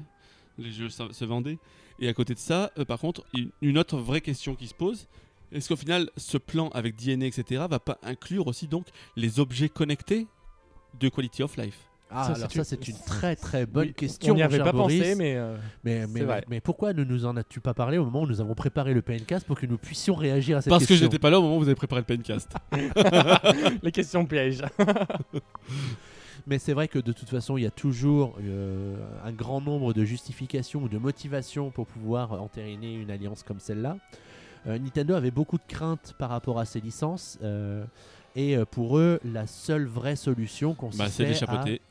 Les jeux se vendaient. Et à côté de ça, euh, par contre, une- une autre vraie question qui se pose, est-ce qu'au final, ce plan avec DNA, etc., va pas inclure aussi donc les objets connectés de Quality of Life Ah, Ça, alors c'est ça, une- c'est une <laughs> très très bonne Oui, question. On n'y avait pas Boris. pensé, mais euh, Mais, mais, mais pourquoi ne nous en as-tu pas parlé au moment où nous avons préparé le PNcast pour que nous puissions réagir à cette Parce que question j'étais pas là au moment où vous avez préparé le Pencast. <laughs> <laughs> les questions pièges. Mais c'est vrai que de toute façon, il y a toujours euh, un grand nombre de justifications ou de motivations pour pouvoir entériner une alliance comme celle-là. Euh, Nintendo avait beaucoup de craintes par rapport à ces licences. euh, et euh, pour eux, la seule vraie solution bah, consistait à l'échappoté.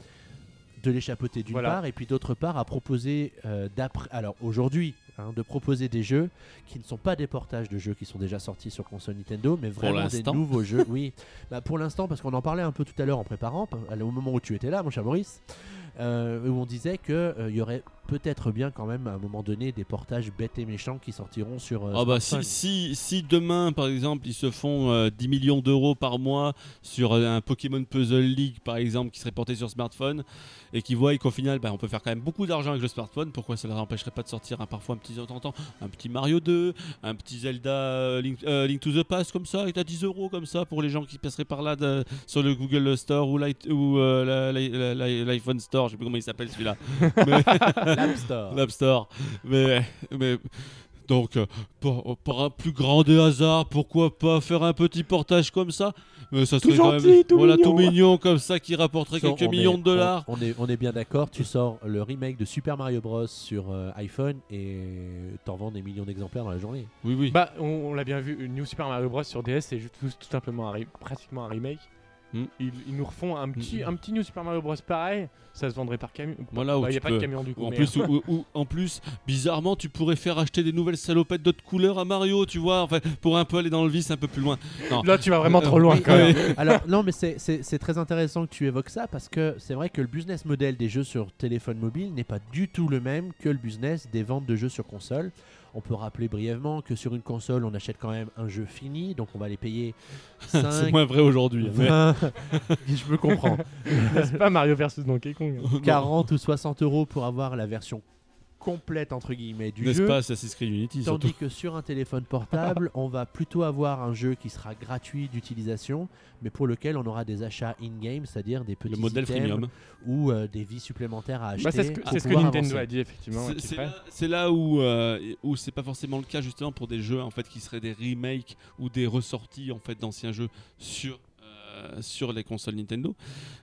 de l'échappoter d'une Voilà. part et puis d'autre part à proposer euh, d'après alors aujourd'hui hein, de proposer des jeux qui ne sont pas des portages de jeux qui sont déjà sortis sur console Nintendo mais vraiment des nouveaux jeux <laughs> oui bah, pour l'instant parce qu'on en parlait un peu tout à l'heure en préparant au moment où tu étais là mon cher Maurice euh, où on disait que euh, il y aurait peut-être bien quand même à un moment donné des portages bêtes et méchants qui sortiront sur euh, Ah bah si, si, si demain par exemple ils se font euh, 10 millions d'euros par mois sur un Pokémon Puzzle League par exemple qui serait porté sur smartphone et qui voient qu'au final bah, on peut faire quand même beaucoup d'argent avec le smartphone, pourquoi ça ne leur empêcherait pas de sortir un, parfois un petit temps en temps, un petit Mario 2, un petit Zelda euh, Link, euh, Link to the Past comme ça, et à 10 euros comme ça pour les gens qui passeraient par là de- sur le Google Store ou euh, la- l'iPhone Store, je sais plus comment il s'appelle celui-là. <laughs> l'App Store. <laughs> l'App Store. Mais, mais donc, euh, pour, par un plus grand des hasards, pourquoi pas faire un petit portage comme ça? Mais ça serait quand gentil, même, tout voilà, tout mignon. mignon comme ça qui rapporterait quelques on millions est- de dollars. On, on est, on est bien d'accord, tu sors le remake de Super Mario Bros sur euh, iPhone et t'en vends des millions d'exemplaires dans la journée. Oui, oui. bah, on, on l'a bien vu, New Super Mario Bros sur DS, c'est juste tout, tout simplement un pratiquement un remake. Hmm. Ils, ils nous refont un petit, Hmm. un petit New Super Mario Bros pareil, ça se vendrait par camion. voilà Il n'y tu a pas de camion du coup. En plus, où- où- en plus, bizarrement, tu pourrais faire acheter des nouvelles salopettes d'autres couleurs à Mario, tu vois, enfin, pour un peu aller dans le vice un peu plus loin. Non. Là, tu vas vraiment trop loin Oui, quand même. euh, Alors non mais c'est- c'est c'est très intéressant que tu évoques ça parce que c'est vrai que le business model des jeux sur téléphone mobile n'est pas du tout le même que le business des ventes de jeux sur console. On peut rappeler brièvement que sur une console on achète quand même un jeu fini donc on va les payer <laughs> C'est 5, moins vrai aujourd'hui. mais- 20, <laughs> je me comprends, <laughs> c'est pas Mario versus Donkey Kong. hein. 40 ou 60 euros pour avoir la version complète entre guillemets du N'est-ce jeu. pas Assassin's Creed Unity surtout. Tandis que sur un téléphone portable, <laughs> on va plutôt avoir un jeu qui sera gratuit d'utilisation, mais pour lequel on aura des achats in-game, c'est-à-dire des petits Le modèle items freemium. ou euh, des vies supplémentaires à acheter. Bah, c'est ce que, pour c'est ce que Nintendo avancer. a dit effectivement. C'est- là, où, euh, où c'est pas forcément le cas justement pour des jeux en fait qui seraient des remakes ou des ressorties en fait d'anciens jeux sur sur les consoles Nintendo,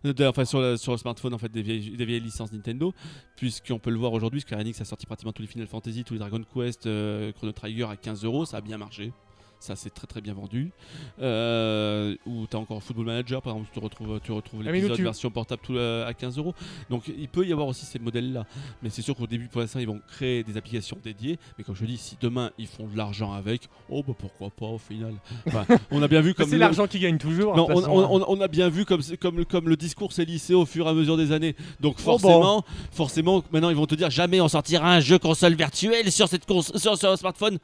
Euh, enfin sur, le- sur le smartphone en fait des vieilles, des vieilles licences Nintendo, puisqu'on peut le voir aujourd'hui, Square Enix a sorti pratiquement tous les Final Fantasy, tous les Dragon Quest, euh, Chrono Trigger à 15 euros, ça a bien marché. Ça, c'est très très bien vendu. Euh, ou tu as encore Football Manager, par exemple, tu retrouves, tu retrouves Ah, l'épisode tu- version portable tout, euh, à 15 euros. Donc il peut y avoir aussi ces modèles-là. Mais c'est sûr qu'au début, pour l'instant, ils vont créer des applications dédiées. Mais comme je dis, si demain ils font de l'argent avec, oh bah pourquoi pas au final. Enfin, on a bien vu <laughs> comme C'est l'argent qui gagne toujours. non, on, a bien vu comme, comme, le- comme le discours s'est lissé au fur et à mesure des années. Donc Oh, forcément, forcément, maintenant ils vont te dire jamais on sortira un jeu console virtuel sur cette cons- sur, sur un smartphone.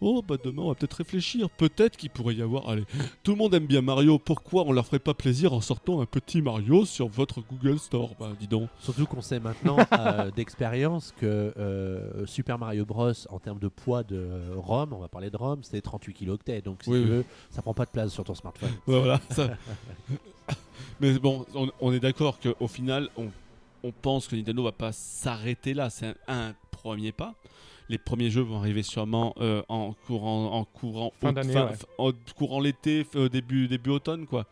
Oh bah demain on va peut-être réfléchir. Peut-être qu'il pourrait y avoir. Allez, tout le monde aime bien Mario. Pourquoi on leur ferait pas plaisir en sortant un petit Mario sur votre Google Store? Bah dis donc. Surtout qu'on sait maintenant <laughs> euh, d'expérience que euh, Super Mario Bros en termes de poids de euh, ROM, on va parler de ROM, c'était 38 kilooctets. Donc si Oui, tu oui. veux, ça prend pas de place sur ton smartphone. Ouais, voilà. ça. <laughs> Mais bon, on, on est d'accord qu'au final, on, on pense que Nintendo va pas s'arrêter là. C'est un, un premier pas. Les premiers jeux vont arriver sûrement euh, en courant, en courant, Fin fin- ouais. en courant l'été, euh, début, début automne, quoi.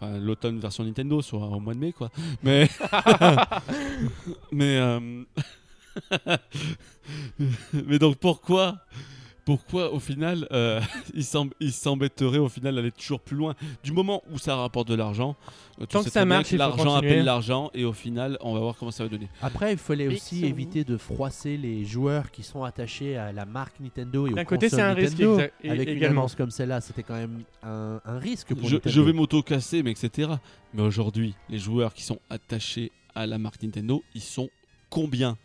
Enfin, l'automne version Nintendo, soit au mois de mai, quoi. Mais, <laughs> <laughs> mais, euh, <laughs> mais donc pourquoi, pourquoi au final, euh, <laughs> ils s'em- ils s'embêteraient au final d'aller toujours plus loin Du moment où ça rapporte de l'argent, euh, tu Tant sais que ça très bien marche, il faut l'argent appelle l'argent et au final, on va voir comment ça va donner. Après, il fallait aussi Pixel. éviter de froisser les joueurs qui sont attachés à la marque Nintendo et D'un côté, c'est un risque Avec une également. annonce comme celle-là, c'était quand même un, un risque pour Je, Nintendo. je vais m'auto-casser, mais etc. Mais aujourd'hui, les joueurs qui sont attachés à la marque Nintendo, ils sont combien?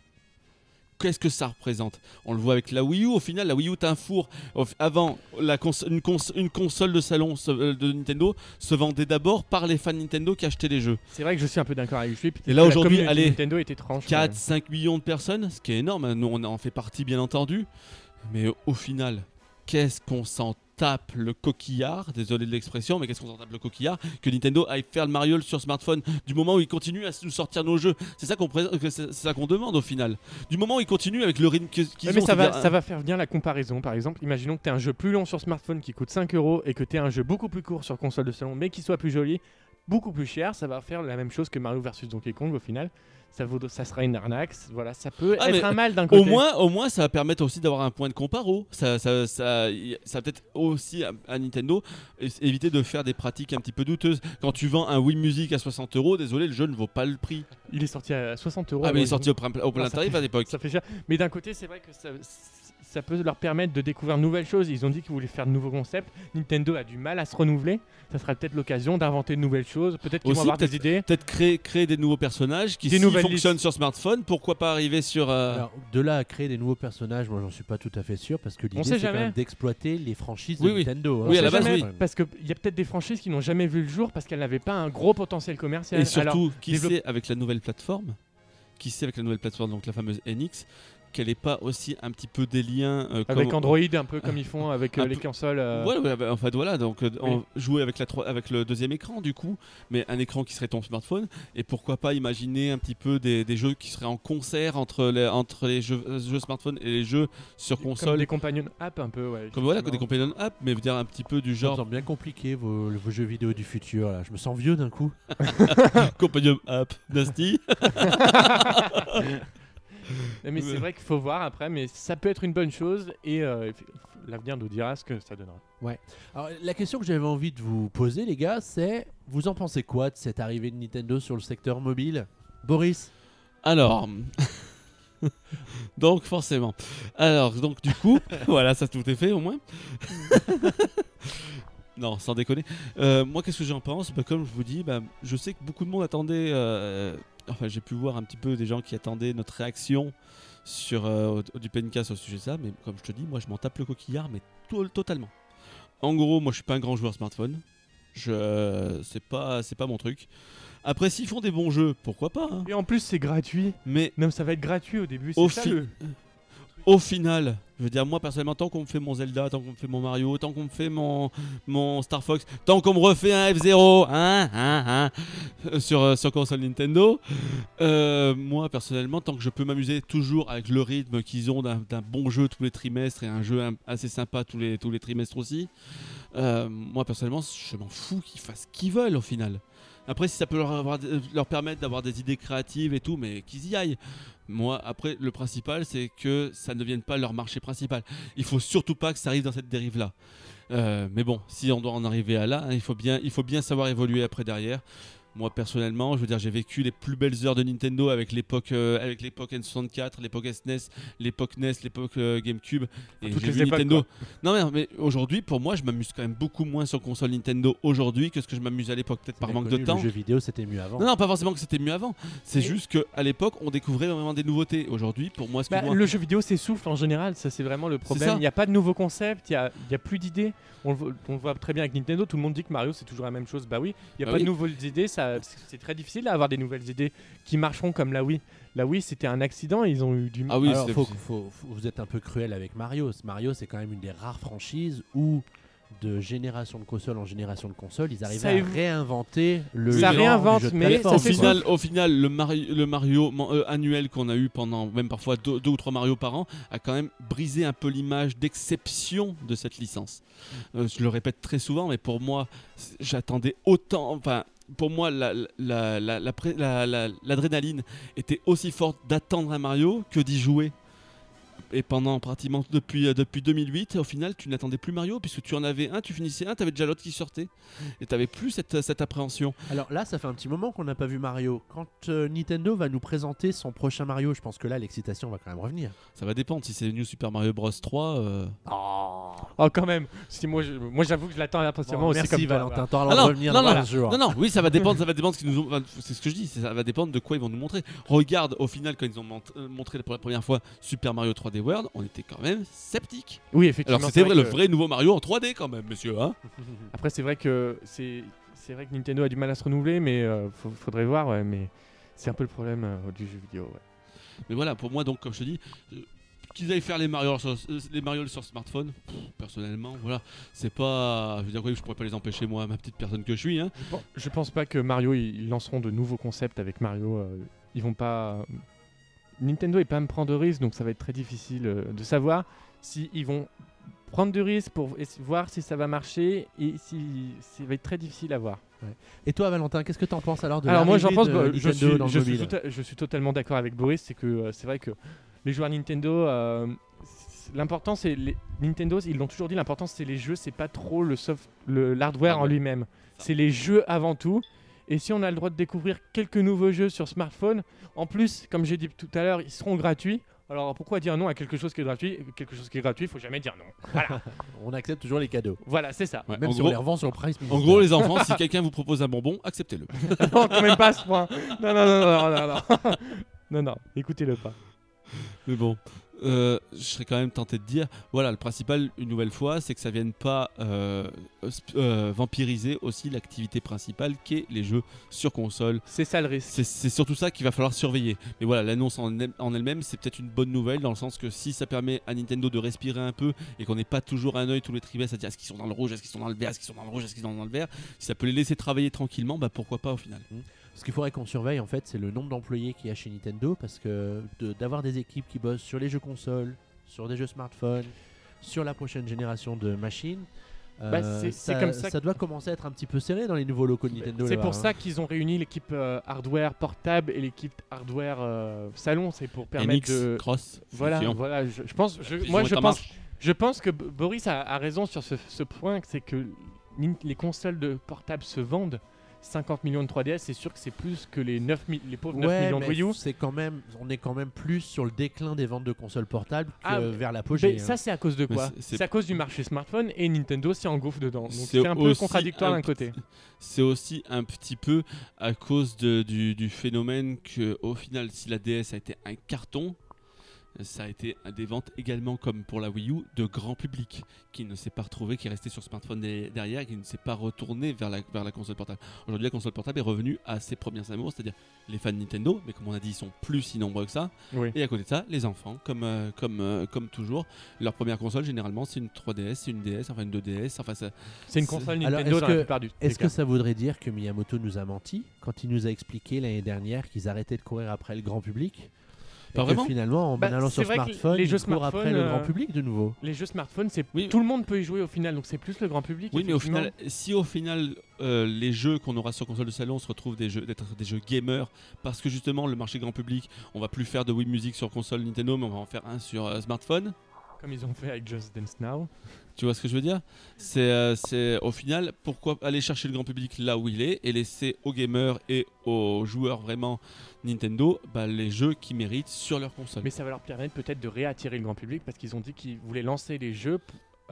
Qu'est-ce que ça représente On le voit avec la Wii U. Au final, la Wii U est un four. Avant, la cons- une, cons- une console de salon euh, de Nintendo se vendait d'abord par les fans Nintendo qui achetaient les jeux. C'est vrai que je suis un peu d'accord avec Flip. Et là, aujourd'hui, allez, Nintendo est étrange. 4, 5 millions de personnes, ce qui est énorme. Nous, on en fait partie, bien entendu. Mais au final, qu'est-ce qu'on s'en tape le coquillard Désolé de l'expression, mais qu'est-ce qu'on s'en tape le coquillard Que Nintendo aille faire le Mario sur smartphone du moment où il continue à nous sortir nos jeux. C'est ça qu'on c'est ça demande au final. Du moment où il continue avec le rythme qu'ils Ouais, mais ça va, c'est-à-dire ça va faire bien la comparaison. Par exemple, imaginons que tu as un jeu plus long sur smartphone qui coûte 5 euros et que tu as un jeu beaucoup plus court sur console de salon mais qui soit plus joli, beaucoup plus cher. Ça va faire la même chose que Mario versus Donkey Kong au final. Ça, vaut, ça sera une arnaque. Voilà, ça peut Ah, être un mal d'un côté. Au moins, au moins, ça va permettre aussi d'avoir un point de comparo. Ça, ça, ça, ça va peut-être aussi à, à Nintendo éviter de faire des pratiques un petit peu douteuses. Quand tu vends un Wii Music à 60 euros, désolé, le jeu ne vaut pas le prix. Il est sorti à 60 euros. Ah, mais il est sorti au, plein- au plein Ah, tarif à l'époque. Ça fait cher. Mais d'un côté, c'est vrai que ça, ça peut leur permettre de découvrir de nouvelles choses. Ils ont dit qu'ils voulaient faire de nouveaux concepts. Nintendo a du mal à se renouveler. Ça sera peut-être l'occasion d'inventer de nouvelles choses. Peut-être qu'ils vont Aussi, avoir des idées. Peut-être créer, créer des nouveaux personnages qui, Des s'ils nouvelles fonctionnent listes. sur smartphone, pourquoi pas arriver sur. euh, Alors, de là à créer des nouveaux personnages, moi j'en suis pas tout à fait sûr parce que l'idée sait c'est quand jamais. même d'exploiter les franchises Oui, de oui. Nintendo. hein. Oui, à On la base, oui. Parce qu'il y a peut-être des franchises qui n'ont jamais vu le jour parce qu'elles n'avaient pas un gros potentiel commercial. Et surtout, Alors, qui développe- sait avec la nouvelle plateforme? Qui sait avec la nouvelle plateforme, donc la fameuse NX, qu'elle n'est pas aussi un petit peu des liens euh, avec comme- Android, un peu comme ils font <laughs> avec euh, les consoles. euh, Ouais, ouais, bah, en fait voilà, donc on jouer avec, la, tro- avec le deuxième écran du coup, mais un écran qui serait ton smartphone, et pourquoi pas imaginer un petit peu des, des jeux qui seraient en concert entre les, entre les jeux, euh, jeux smartphone et les jeux sur Comme console, des companion app un peu, ouais. comme voilà, des companion app, mais dire un petit peu du Ça me genre semble bien compliqué vos, vos jeux vidéo du futur. Là. Je me sens vieux d'un coup. <laughs> companion app, Nasty. <laughs> Mais mais c'est vrai qu'il faut voir après, mais ça peut être une bonne chose et euh, l'avenir nous dira ce que ça donnera. Alors, la question que j'avais envie de vous poser, les gars, c'est vous en pensez quoi de cette arrivée de Nintendo sur le secteur mobile? Boris? Alors. <laughs> donc forcément. Alors donc du coup, <laughs> voilà, ça tout est fait au moins. <laughs> non, sans déconner. Euh, moi, qu'est-ce que j'en pense? Bah, Comme je vous dis, bah, je sais que beaucoup de monde attendait. euh, enfin, j'ai pu voir un petit peu des gens qui attendaient notre réaction sur euh, du Pencast au sujet de ça, mais comme je te dis, moi, je m'en tape le coquillard, mais to- totalement. En gros, moi, je suis pas un grand joueur smartphone. Je, c'est pas, c'est pas mon truc. Après, s'ils font des bons jeux, pourquoi pas hein? Et en plus, c'est gratuit. Mais Non, mais ça va être gratuit au début. Au C'est ça fi- le. au final, je veux dire, moi personnellement, tant qu'on me fait mon Zelda, tant qu'on me fait mon Mario, tant qu'on me fait mon, Star Fox, tant qu'on me refait un F0 hein, hein, hein, euh, sur, euh, sur console Nintendo, euh, moi personnellement, tant que je peux m'amuser toujours avec le rythme qu'ils ont d'un bon jeu tous les trimestres et un jeu assez sympa tous les, trimestres aussi, moi personnellement, je m'en fous qu'ils fassent ce qu'ils veulent au final. Après, si ça peut leur, leur permettre d'avoir des idées créatives et tout, mais qu'ils y aillent. Moi, après, le principal, c'est que ça ne devienne pas leur marché principal. Il faut surtout pas que ça arrive dans cette dérive-là. Euh, mais bon, si on doit en arriver à là, hein, il, faut bien, il faut bien savoir évoluer après derrière. Moi personnellement, je veux dire, j'ai vécu les plus belles heures de Nintendo avec l'époque, euh, avec l'époque N64, l'époque SNES, l'époque NES, l'époque euh, GameCube. Et Toutes les époques, Nintendo. Non mais, mais aujourd'hui, pour moi, je m'amuse quand même beaucoup moins sur console Nintendo aujourd'hui que ce que je m'amusais à l'époque, peut-être par manque connu, de temps. Le jeu vidéo, c'était mieux avant. Non, non, pas forcément que c'était mieux avant. C'est juste qu'à l'époque, on découvrait vraiment des nouveautés. Aujourd'hui, pour moi, Bah, excuse-moi, le jeu vidéo s'essouffle en général, ça c'est vraiment le problème. Il n'y a pas de nouveaux concepts, il n'y a, plus d'idées. On, le voit- on le voit très bien avec Nintendo, tout le monde dit que Mario c'est toujours la même chose. Bah oui, il n'y a Bah pas oui. de nouvelles idées, ça- c'est très difficile d'avoir des nouvelles idées qui marcheront comme la Wii. La Wii c'était un accident, ils ont eu du Ah oui, Alors, c'est- faut- faut- faut- vous êtes un peu cruel avec Mario. Mario, c'est quand même une des rares franchises où, de génération de console en génération de console, ils arrivent Ça à réinventer le Ça genre réinvente, du jeu de mais au ça final, au final, le Mario, le Mario man- euh, annuel qu'on a eu pendant même parfois deux, deux ou trois Mario par an a quand même brisé un peu l'image d'exception de cette licence. Euh, je le répète très souvent, mais pour moi, j'attendais autant. Enfin, pour moi, l'adrénaline était aussi forte d'attendre un Mario que d'y jouer. Et pendant pratiquement depuis, euh, depuis 2008, au final, tu n'attendais plus Mario, puisque tu en avais un, tu finissais un, tu avais déjà l'autre qui sortait. Et tu n'avais plus cette, cette appréhension. Alors là, ça fait un petit moment qu'on n'a pas vu Mario. Quand euh, Nintendo va nous présenter son prochain Mario, je pense que là, l'excitation va quand même revenir. Ça va dépendre. Si c'est New Super Mario Bros 3. euh, Oh quand même, si moi je- moi j'avoue que je l'attends impatiemment Bon, aussi merci comme toi, Valentin, voilà. Ah non, droit de revenir non, dans non, 15 jours. Non, non, oui, ça va dépendre. ça va dépendre de ce qu'ils nous ont. enfin, C'est ce que je dis. Ça va dépendre de quoi ils vont nous montrer. Regarde, au final, quand ils ont mont- euh, montré pour la première fois Super Mario 3D World, on était quand même sceptiques. Oui effectivement. Alors c'est c'était vrai, le que- vrai nouveau Mario en 3D quand même, monsieur. Hein <laughs> Après c'est vrai que c'est c'est vrai que Nintendo a du mal à se renouveler, mais euh, faut- faudrait voir. ouais, mais c'est un peu le problème euh, du jeu vidéo. ouais. Mais voilà, pour moi, donc, comme je te dis. euh, Qu'ils aillent faire les Mario sur, euh, les Mario sur smartphone, pff, personnellement, voilà, c'est pas. Je veux dire, je pourrais pas les empêcher, moi, ma petite personne que je suis. Hein. Je pense pas que Mario ils lanceront de nouveaux concepts avec Mario. ils vont pas. Nintendo est pas à me prendre de risques, donc ça va être très difficile euh, de savoir si ils vont prendre de risques pour voir si ça va marcher et si ça va être très difficile à voir. Et toi, Valentin, qu'est-ce que t'en penses alors de Alors moi j'en pense, bah, je, suis, dans le je, suis mobile tota- je suis totalement d'accord avec Boris, c'est que euh, c'est vrai que les joueurs Nintendo, euh, l'important c'est les Nintendo, ils l'ont toujours dit, l'important c'est les jeux, c'est pas trop le soft, le l'hardware Ah en lui-même, c'est les jeux avant tout. Et si on a le droit de découvrir quelques nouveaux jeux sur smartphone, en plus, comme j'ai dit tout à l'heure, ils seront gratuits. Alors pourquoi dire non à quelque chose qui est gratuit? Quelque chose qui est gratuit, il faut jamais dire non. Voilà, <laughs> On accepte toujours les cadeaux. voilà c'est ça. Ouais, Même en, si on gros, les revend sur Price en gros, les <laughs> enfants, si quelqu'un vous propose un bonbon, acceptez-le. <laughs> non, quand même pas à ce point. Non, non, non, non, non, non. Non, non, écoutez-le pas. Mais bon, euh, je serais quand même tenté de dire, voilà, le principal, une nouvelle fois, c'est que ça vienne pas euh, euh, vampiriser aussi l'activité principale qui est les jeux sur console. C'est ça le risque. C'est surtout ça qu'il va falloir surveiller. Mais voilà, l'annonce en, elle- en elle-même, c'est peut-être une bonne nouvelle dans le sens que si ça permet à Nintendo de respirer un peu et qu'on n'ait pas toujours un œil tous les trimestres à dire est-ce qu'ils sont dans le rouge, est-ce qu'ils sont dans le vert, est-ce qu'ils sont dans le rouge, est-ce qu'ils sont dans le vert, si ça peut les laisser travailler tranquillement, bah pourquoi pas au final. Ce qu'il faudrait qu'on surveille en fait, c'est le nombre d'employés qu'il y a chez Nintendo parce que de- d'avoir des équipes qui bossent sur les jeux consoles, sur des jeux smartphones, sur la prochaine génération de machines. Bah, euh, c'est- c'est comme ça doit commencer à être un petit peu serré dans les nouveaux locaux de Nintendo. C'est pour hein. ça qu'ils ont réuni l'équipe euh, hardware portable et l'équipe hardware euh, salon. C'est pour permettre NX, de. Cross, Voilà, voilà. Je, je pense, je- moi, je pense, marche. je pense que Boris a, a raison sur ce, ce point, c'est que les consoles de portables se vendent. 50 millions de 3DS, c'est sûr que c'est plus que les 9 mi- les pauvres 9 Ouais, millions de mais Wii U. c'est quand même, on est quand même plus sur le déclin des ventes de consoles portables que Ah, vers l'apogée. Mais hein. ça, c'est à cause de quoi? c'est- c'est- C'est à cause du marché smartphone et Nintendo s'y engouffre dedans. Donc C'est c'est un peu aussi contradictoire un d'un côté. c'est aussi un petit peu à cause de- du, du phénomène que, au final, si la DS a été un carton, ça a été des ventes également, comme pour la Wii U, de grand public, qui ne s'est pas retrouvé, qui est resté sur smartphone de- derrière, et qui ne s'est pas retourné vers la, vers la console portable. Aujourd'hui, la console portable est revenue à ses premiers amours, c'est-à-dire les fans de Nintendo, mais comme on a dit, ils sont plus si nombreux que ça. Oui. Et à côté de ça, les enfants, comme, euh, comme, euh, comme toujours, leur première console, généralement, c'est une 3DS, c'est une DS, enfin une 2DS, enfin ça, C'est une console Alors, Nintendo est-ce dans que- la plupart du des Est-ce que ça voudrait dire que Miyamoto nous a menti quand il nous a expliqué l'année dernière qu'ils arrêtaient de courir après le grand public? Pas vraiment finalement, en Bah, allant c'est sur vrai que smartphone, les jeux courent après smartphone, le grand euh, public de nouveau. Les jeux smartphones, c'est Oui. tout le monde peut y jouer au final, donc c'est plus le grand public. Oui, mais au effectivement. final, si au final euh, les jeux qu'on aura sur console de salon se retrouvent des jeux d'être des jeux gamers, parce que justement le marché grand public, on va plus faire de Wii Music sur console Nintendo, mais on va en faire un sur euh, smartphone. Comme ils ont fait avec Just Dance Now. Tu vois ce que je veux dire? C'est euh, c'est au final pourquoi aller chercher le grand public là où il est et laisser aux gamers et aux joueurs vraiment Nintendo bah, les jeux qui méritent sur leur console. Mais ça va leur permettre peut-être de réattirer le grand public parce qu'ils ont dit qu'ils voulaient lancer les jeux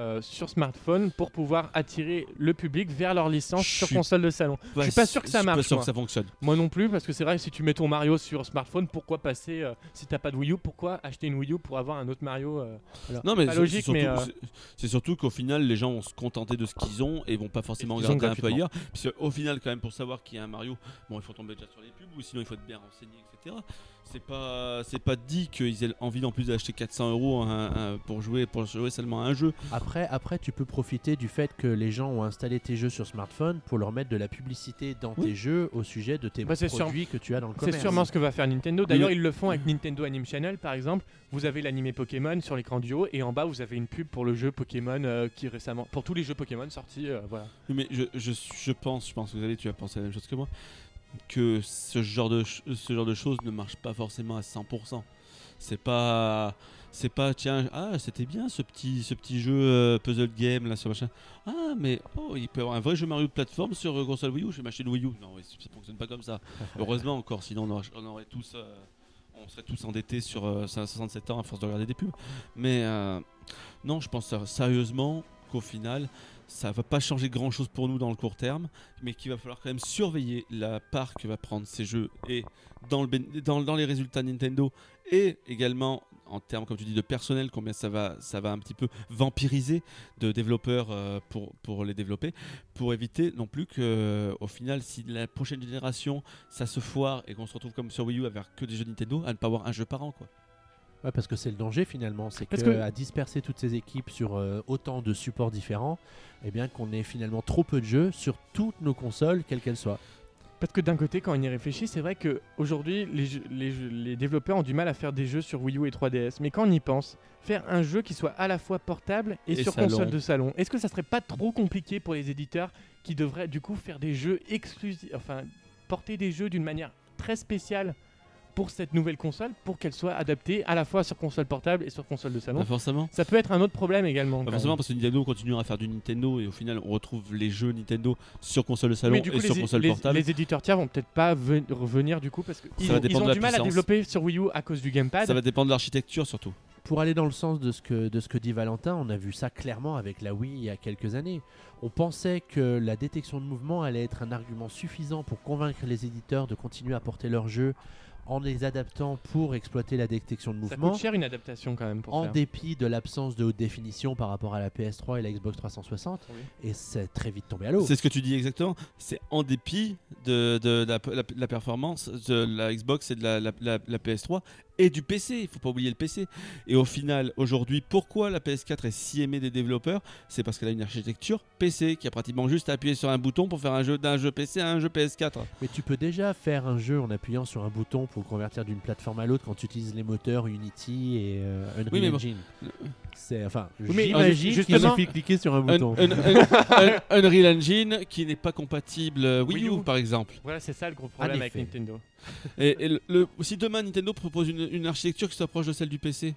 euh, sur smartphone pour pouvoir attirer le public vers leur licence sur console de salon. je suis pas sûr que ça marche, Pas sûr moi. que ça fonctionne. Moi non plus, parce que c'est vrai, si tu mets ton Mario sur smartphone, pourquoi passer, euh, si t'as pas de Wii U, pourquoi acheter une Wii U pour avoir un autre Mario euh, alors, Non mais c'est- logique, c'est mais, surtout, euh, c'est- surtout qu'au final les gens vont se contenter de ce qu'ils ont et vont pas forcément regarder un peu ailleurs. Parce au final quand même pour savoir qu'il y a un Mario, bon il faut tomber déjà sur les pubs ou sinon il faut être bien renseigné etc. C'est pas c'est pas dit qu'ils aient envie en plus d'acheter 400 euros un- un- pour jouer pour jouer seulement à un jeu. Après, après, tu peux profiter du fait que les gens ont installé tes jeux sur smartphone pour leur mettre de la publicité dans Oui. tes jeux au sujet de tes Bah, c'est sûr- produits que tu as dans le C'est sûrement ce que va faire Nintendo. D'ailleurs, ils le font avec Nintendo Anime Channel, par exemple. Vous avez l'animé Pokémon sur l'écran du haut, et en bas, vous avez une pub pour le jeu Pokémon euh, qui récemment, pour tous les jeux Pokémon sortis. euh, voilà. Mais je, je, je pense, je pense que vous allez, tu vas penser la même chose que moi, que ce genre de, ce genre de choses ne marche pas forcément à 100%. C'est pas, c'est pas, tiens, ah, c'était bien ce petit, ce petit jeu euh, puzzle game là, sur machin. Ah, mais oh, il peut y avoir un vrai jeu Mario de plateforme sur euh, console Wii U. Vais m'acheter une Wii U. Non, ça fonctionne pas comme ça. <laughs> Heureusement encore, sinon on aurait, on aurait tous, euh, on serait tous endettés sur euh, 67 ans à force de regarder des pubs. Mais non, je pense sérieusement qu'au final, ça va pas changer grand chose pour nous dans le court terme, mais qu'il va falloir quand même surveiller la part que va prendre ces jeux et dans, le, bén- dans, dans les résultats Nintendo et également en termes, comme tu dis, de personnel, combien ça va, ça va un petit peu vampiriser de développeurs euh, pour, pour les développer, pour éviter non plus que, au final, si la prochaine génération ça se foire et qu'on se retrouve comme sur Wii U avec que des jeux Nintendo, à ne pas avoir un jeu par an. Quoi. Ouais, parce que c'est le danger finalement, c'est que, que- à disperser toutes ces équipes sur euh, autant de supports différents, eh bien qu'on ait finalement trop peu de jeux sur toutes nos consoles, quelles qu'elles soient. Parce que d'un côté, quand on y réfléchit, c'est vrai qu'aujourd'hui, les, jeux- les, jeux- les développeurs ont du mal à faire des jeux sur Wii U et 3DS. Mais quand on y pense, faire un jeu qui soit à la fois portable et, Et sur salon. console de salon, est-ce que ça serait pas trop compliqué pour les éditeurs qui devraient du coup faire des jeux exclusifs, enfin porter des jeux d'une manière très spéciale pour cette nouvelle console, pour qu'elle soit adaptée à la fois sur console portable et sur console de salon Pas forcément. Ça peut être un autre problème également. Pas quand forcément parce que Nintendo continuera à faire du Nintendo et au final on retrouve les jeux Nintendo sur console de salon Mais du coup, et sur console les- portable. les éditeurs tiers vont peut-être pas ven- revenir du coup parce qu'ils va ils ont du mal à développer sur Wii U à cause du gamepad. Ça va dépendre de l'architecture surtout. Pour aller dans le sens de ce, que, de ce que dit Valentin, on a vu ça clairement avec la Wii il y a quelques années. On pensait que la détection de mouvement allait être un argument suffisant pour convaincre les éditeurs de continuer à porter leurs jeux en les adaptant pour exploiter la détection de Ça mouvement. coûte cher une adaptation quand même pour en faire. dépit de l'absence de haute définition par rapport à la PS3 et la Xbox 360, Oui. et c'est très vite tombé à l'eau. C'est ce que tu dis exactement. C'est en dépit de, de la, la- la performance de la Xbox et de la, la- la- la PS3 et du PC. Il faut pas oublier le PC. Et au final, aujourd'hui, pourquoi la PS4 est si aimée des développeurs? C'est parce qu'elle a une architecture PC qui a pratiquement juste à appuyer sur un bouton pour faire un jeu d'un jeu PC à un jeu PS4. Mais tu peux déjà faire un jeu en appuyant sur un bouton pour le convertir d'une plateforme à l'autre quand tu utilises les moteurs Unity et euh, Unreal Oui, mais bon. C'est enfin, mais, j'imagine euh, qu'il suffit de cliquer sur un Un, bouton. un- un- un- Unreal Engine qui n'est pas compatible euh, Wii, Wii U, U. par exemple. Voilà, c'est ça le gros problème avec. Nintendo. Et, et le- le- si demain Nintendo propose une, une architecture qui s'approche de celle du PC,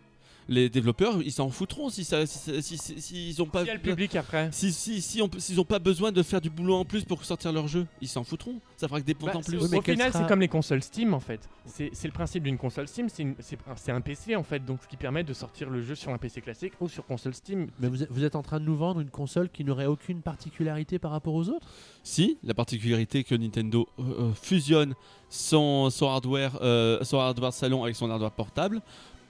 les développeurs ils s'en foutront si ça, si, ça- si- si- s'ils ont pas. Il y a le public après. Si, si, si on peut- s'ils ont pas besoin de faire du boulot en plus pour sortir leur jeu, ils s'en foutront. Ça fera que des Bah, en c'est- plus. Oui, mais au quel final, sera- c'est comme les consoles Steam en fait. C'est c'est le principe d'une console Steam, c'est une- c'est c'est un PC en fait, donc ce qui permet de sortir le jeu sur un PC classique ou sur console Steam. Mais vous êtes, vous êtes en train de nous vendre une console qui n'aurait aucune particularité par rapport aux autres? Si, la particularité que Nintendo euh, euh, fusionne son, son hardware, euh, son hardware salon avec son hardware portable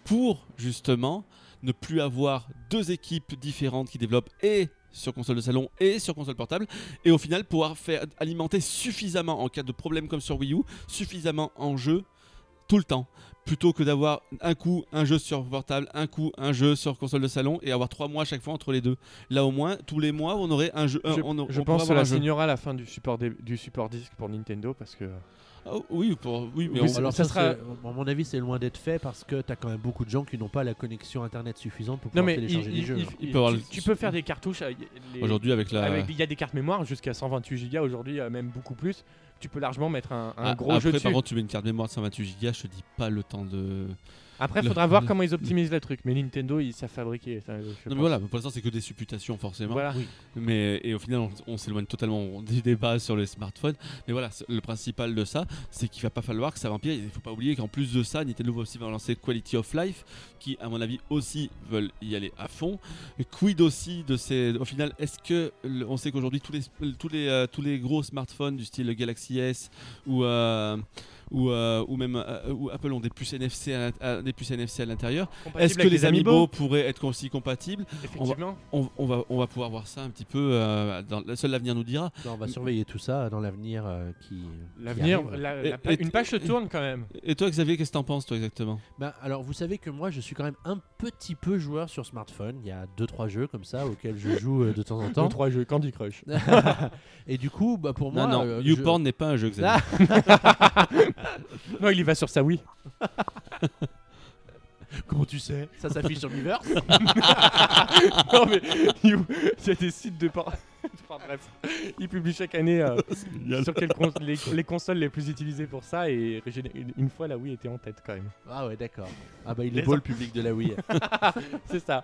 pour justement ne plus avoir deux équipes différentes qui développent et sur console de salon et sur console portable et au final pouvoir faire alimenter suffisamment en cas de problème comme sur Wii U suffisamment en jeu tout le temps plutôt que d'avoir un coup un jeu sur portable un coup un jeu sur console de salon et avoir trois mois à chaque fois entre les deux là au moins tous les mois on aurait un jeu je on, je on pense que la signera la fin du support, des- du support disque pour Nintendo parce que. Ah, oui, pour, oui, mais Oui, on- c'est- Alors ça ça, sera- à mon avis, c'est loin d'être fait parce que tu as quand même beaucoup de gens qui n'ont pas la connexion internet suffisante pour Non pouvoir mais télécharger il- des il- jeux. il-. Il il- peut avoir tu, peux faire des cartouches. euh, les- aujourd'hui avec la Il y a des cartes mémoire jusqu'à 128 Go aujourd'hui, euh, même beaucoup plus. Tu peux largement mettre un, un Ah, gros après jeu par dessus. contre tu mets une carte mémoire de 128 Go je te dis pas le temps de Après, il Le- faudra voir comment ils optimisent le truc. Mais Nintendo, ils savent fabriquer. Non, mais voilà, pour l'instant, c'est que des supputations, forcément. Voilà. Mais, et au final, on, on s'éloigne totalement du débat sur les smartphones. Mais voilà, le principal de ça, c'est qu'il va pas falloir que ça vampire. Il faut pas oublier qu'en plus de ça, Nintendo va aussi va lancer Quality of Life, qui, à mon avis, aussi veulent y aller à fond. Quid aussi de ces. Au final, est-ce que. le- On sait qu'aujourd'hui, tous les, tous, les, euh, tous les gros smartphones du style Galaxy S ou. euh, ou, euh, ou même euh, ou Apple ont des puces NFC à, l'int- à- des puces NFC à l'intérieur. Compatible Est-ce que les Amiibo pourraient être aussi compatibles? Effectivement. on, on va, on va pouvoir voir ça un petit peu. euh, dans, seul l'avenir nous dira. Non, on va surveiller tout ça dans l'avenir euh, qui. L'avenir, une page se tourne quand même. Et toi, Xavier, qu'est-ce que t'en penses, toi, exactement? Ben, alors, vous savez que moi, je suis quand même un petit peu joueur sur smartphone. Il y a 2-3 jeux comme ça auxquels je joue euh, de temps en Deux, temps. trois jeux Candy Crush. <laughs> Et du coup, bah, pour moi. Non, non, euh, je- YouPorn n'est pas un jeu, Xavier. <laughs> <laughs> <laughs> Non, il y va sur sa Wii. <laughs> comment tu sais? Ça s'affiche sur Miiverse <laughs> non mais you- il y a des sites de par... enfin, bref, ils publient chaque année euh, sur quelles cons- les, les consoles les plus utilisées pour ça et une, fois la Wii était en tête quand même. Ah ouais, d'accord. Ah bah, il Les est beau le public de la Wii. C'est ça.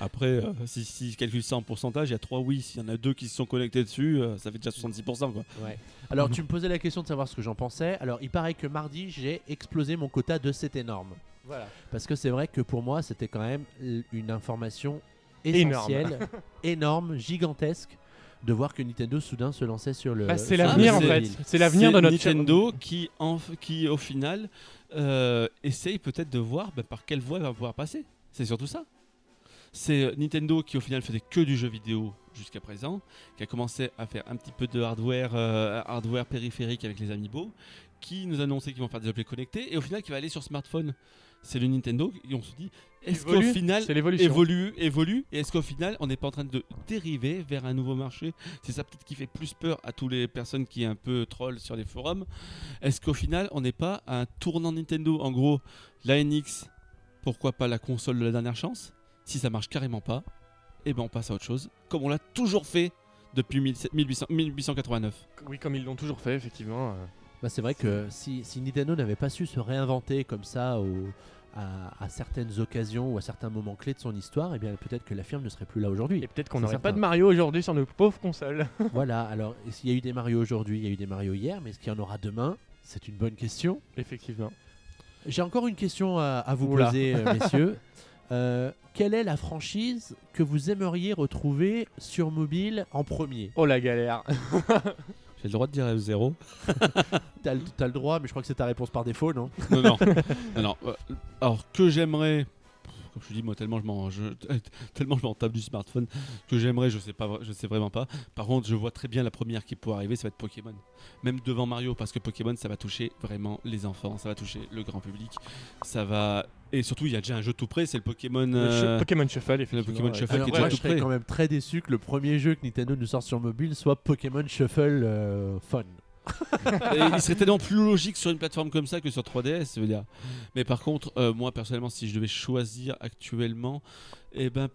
Après, euh, si, si je calcule ça en pourcentage, il y a 3 oui. S'il y en a deux qui se sont connectés dessus, euh, ça fait déjà 66%. Quoi. Ouais. Alors, tu me posais la question de savoir ce que j'en pensais. Alors, il paraît que mardi, j'ai explosé mon quota de c'est énorme. Voilà. Parce que c'est vrai que pour moi, c'était quand même une information essentielle, <laughs> énorme, gigantesque, de voir que Nintendo soudain se lançait sur le. Bah, c'est l'avenir en fait. C'est l'avenir de notre Nintendo qui, en, qui, au final, euh, essaye peut-être de voir bah, par quelle voie il va pouvoir passer. C'est surtout ça. C'est euh, Nintendo qui, au final, faisait que du jeu vidéo jusqu'à présent, qui a commencé à faire un petit peu de hardware, euh, hardware périphérique avec les Amiibo, qui nous a annoncé qu'ils vont faire des objets connectés, et au final, qui va aller sur smartphone. C'est le Nintendo, et on se dit, est-ce qu'au final, évolue, évolue, et est-ce qu'au final, on n'est pas en train de dériver vers un nouveau marché? C'est ça peut-être qui fait plus peur à toutes les personnes qui un peu troll sur les forums. Est-ce qu'au final, on n'est pas à un tournant Nintendo? En gros, la NX, pourquoi pas la console de la dernière chance? Si ça marche carrément pas, eh ben on passe à autre chose, comme on l'a toujours fait depuis 1800 1889. Oui, comme ils l'ont toujours fait, effectivement. euh. Bah, c'est vrai que si, si Nintendo n'avait pas su se réinventer comme ça au- à, à certaines occasions ou à certains moments clés de son histoire, eh bien peut-être que la firme ne serait plus là aujourd'hui. Et peut-être qu'on n'aurait pas de Mario aujourd'hui sur nos pauvres consoles. <laughs> voilà, alors s'il y a eu des Mario aujourd'hui, il y a eu des Mario hier, mais est-ce qu'il y en aura demain? C'est une bonne question. Effectivement. J'ai encore une question à, à vous Oula. poser, euh, messieurs. <laughs> Euh, quelle est la franchise que vous aimeriez retrouver sur mobile en premier? Oh la galère. <laughs> J'ai le droit de dire zéro <laughs> T'as le t'as le droit, mais je crois que c'est ta réponse par défaut, non? Non, non. non, non. Euh, Alors, que j'aimerais. Comme je te dis, moi, tellement je m'en, je- <laughs> tellement je m'en tape du smartphone, que j'aimerais, je sais pas, vra- je sais vraiment pas. Par contre, je vois très bien la première qui pourrait arriver, ça va être Pokémon. Même devant Mario, parce que Pokémon, ça va toucher vraiment les enfants, ça va toucher le grand public. Ça va. Et surtout, il y a déjà un jeu tout prêt, c'est le Pokémon. Le euh, Pokémon Shuffle, effectivement. Pokémon ouais. Shuffle Alors qui est déjà je tout serais prêt. quand même très déçu que le premier jeu que Nintendo nous sorte sur mobile soit Pokémon Shuffle euh, Fun. Et il serait tellement plus logique sur une plateforme comme ça que sur 3DS, je veux dire. Mais par contre, euh, moi personnellement, si je devais choisir actuellement, eh ben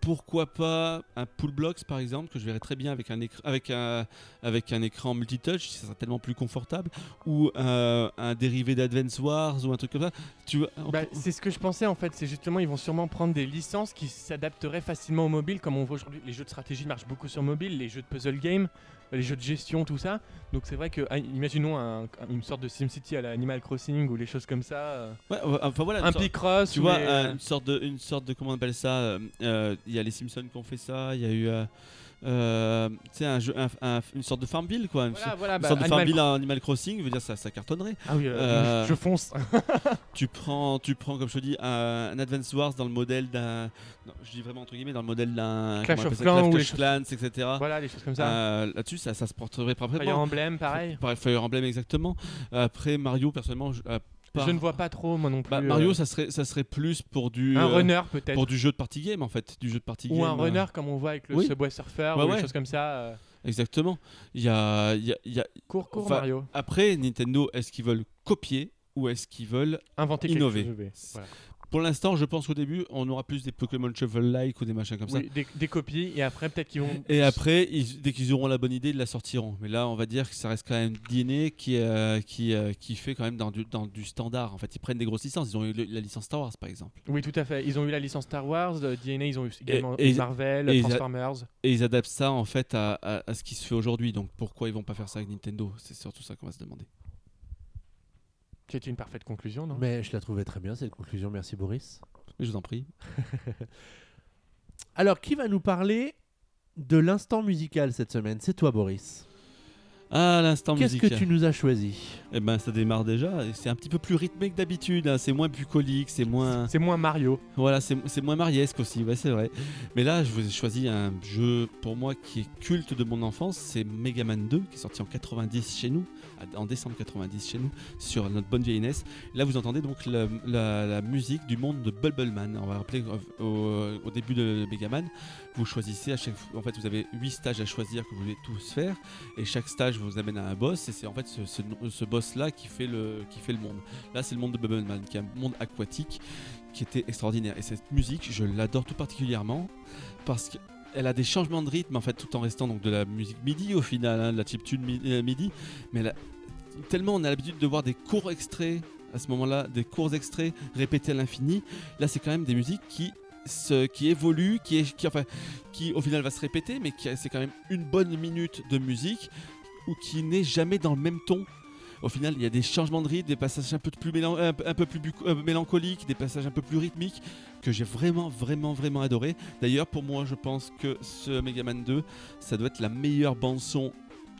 pourquoi pas un pull blocks par exemple que je verrais très bien avec un écran avec un avec un écran multitouch, ça serait tellement plus confortable ou euh, un dérivé d'Advance Wars ou un truc comme ça. Tu vois, on Bah, c'est ce que je pensais en fait, c'est justement ils vont sûrement prendre des licences qui s'adapteraient facilement au mobile comme on voit aujourd'hui. Les jeux de stratégie marchent beaucoup sur mobile, les jeux de puzzle game, les jeux de gestion, tout ça. Donc c'est vrai que, ah, imaginons un- une sorte de SimCity à la Animal Crossing ou les choses comme ça. euh, ouais, enfin voilà, une un sorte- Picross, tu ou vois, les- euh, une sorte de, une sorte de, comment on appelle ça euh, euh, Il y a les Simpsons qui ont fait ça. Il y a eu, euh, euh, un jeu, un- un- une sorte de Farmville, quoi. Une, Voilà, voilà, une bah, sorte de Animal Farmville à Animal Crossing, veut dire ça, ça cartonnerait. Ah oui, euh, Euh, je, fonce. <laughs> Tu prends, tu prends, comme je te dis, un, Advance Wars dans le modèle d'un, je dis vraiment entre guillemets, dans le modèle d'un Clash of Clans Clash choses- etc. voilà, les choses comme ça. Euh, Là-dessus, ça, ça se porterait Fire parfaitement. Emblem, pareil. Pareil, Fire Emblem exactement. Après Mario, personnellement, je, par- Je ne vois pas trop, moi non plus. Bah, Mario, euh, ça serait, ça serait plus pour du, un euh, runner peut-être. pour du jeu de party game en fait, du jeu de party Ou game. un euh, runner comme on voit avec le oui. Subway Surfer Ouais, ou ouais. des choses comme ça. Exactement. Il y a, y a- y a- court Enfin, Mario. Après, Nintendo, est-ce qu'ils veulent copier ou est-ce qu'ils veulent Inventer quelque innover? Voilà. Pour l'instant, je pense qu'au début, on aura plus des Pokémon Shuffle-like ou des machins comme ça. Des, des copies et après peut-être qu'ils vont. Et après, ils- dès qu'ils auront la bonne idée, ils la sortiront. Mais là, on va dire que ça reste quand même DNA qui, euh, qui, euh, qui fait quand même dans du, dans du standard. En fait, ils prennent des grosses licences. Ils ont eu le- la licence Star Wars, par exemple. Oui, tout à fait. Ils ont eu la licence Star Wars, de DNA, ils ont eu également et- Marvel, et Transformers. Et ils adaptent ça, en fait, à, à- à ce qui se fait aujourd'hui. Donc, pourquoi ils vont pas faire ça avec Nintendo? C'est surtout ça qu'on va se demander. Qui est une parfaite conclusion, non? Mais je la trouvais très bien cette conclusion, merci Boris. Mais je vous en prie. <laughs> Alors, qui va nous parler de l'instant musical cette semaine? C'est toi Boris. Ah, l'instant Qu'est-ce musical. que tu nous as choisi? Eh ben, ça démarre déjà. et C'est un petit peu plus rythmé que d'habitude. hein. C'est moins bucolique, c'est moins. C'est moins Mario. Voilà, c'est c'est moins mariesque aussi, ouais, c'est vrai. Mais là, je vous ai choisi un jeu pour moi qui est culte de mon enfance, c'est Mega Man 2, qui est sorti en 90 chez nous, en décembre 90 chez nous, sur notre bonne vieille NES. Là, vous entendez donc la, musique du monde de Bubbleman. On va rappeler au, début de Mega Man, vous choisissez à chaque, en fait, vous avez 8 stages à choisir que vous voulez tous faire, et chaque stage vous amène à un boss, et c'est en fait ce, ce- ce boss-là qui fait le, qui fait le monde. Là, c'est le monde de Bubbleman, qui est un monde aquatique qui était extraordinaire. Et cette musique, je l'adore tout particulièrement parce qu'elle a des changements de rythme en fait, tout en restant donc de la musique MIDI au final, hein, de la chiptune euh, MIDI. Mais elle tellement on a l'habitude de voir des courts extraits à ce moment-là, des courts extraits répétés à l'infini. Là, c'est quand même des musiques qui se- qui évoluent, qui, est, qui, enfin, qui au final va se répéter, mais qui c'est quand même une bonne minute de musique ou qui n'est jamais dans le même ton au final, il y a des changements de rythme, des passages un peu plus, mélan- un peu- un peu plus euh, mélancoliques, des passages un peu plus rythmiques que j'ai vraiment, vraiment, vraiment adoré. D'ailleurs, pour moi, je pense que ce Mega Man 2, ça doit être la meilleure bande-son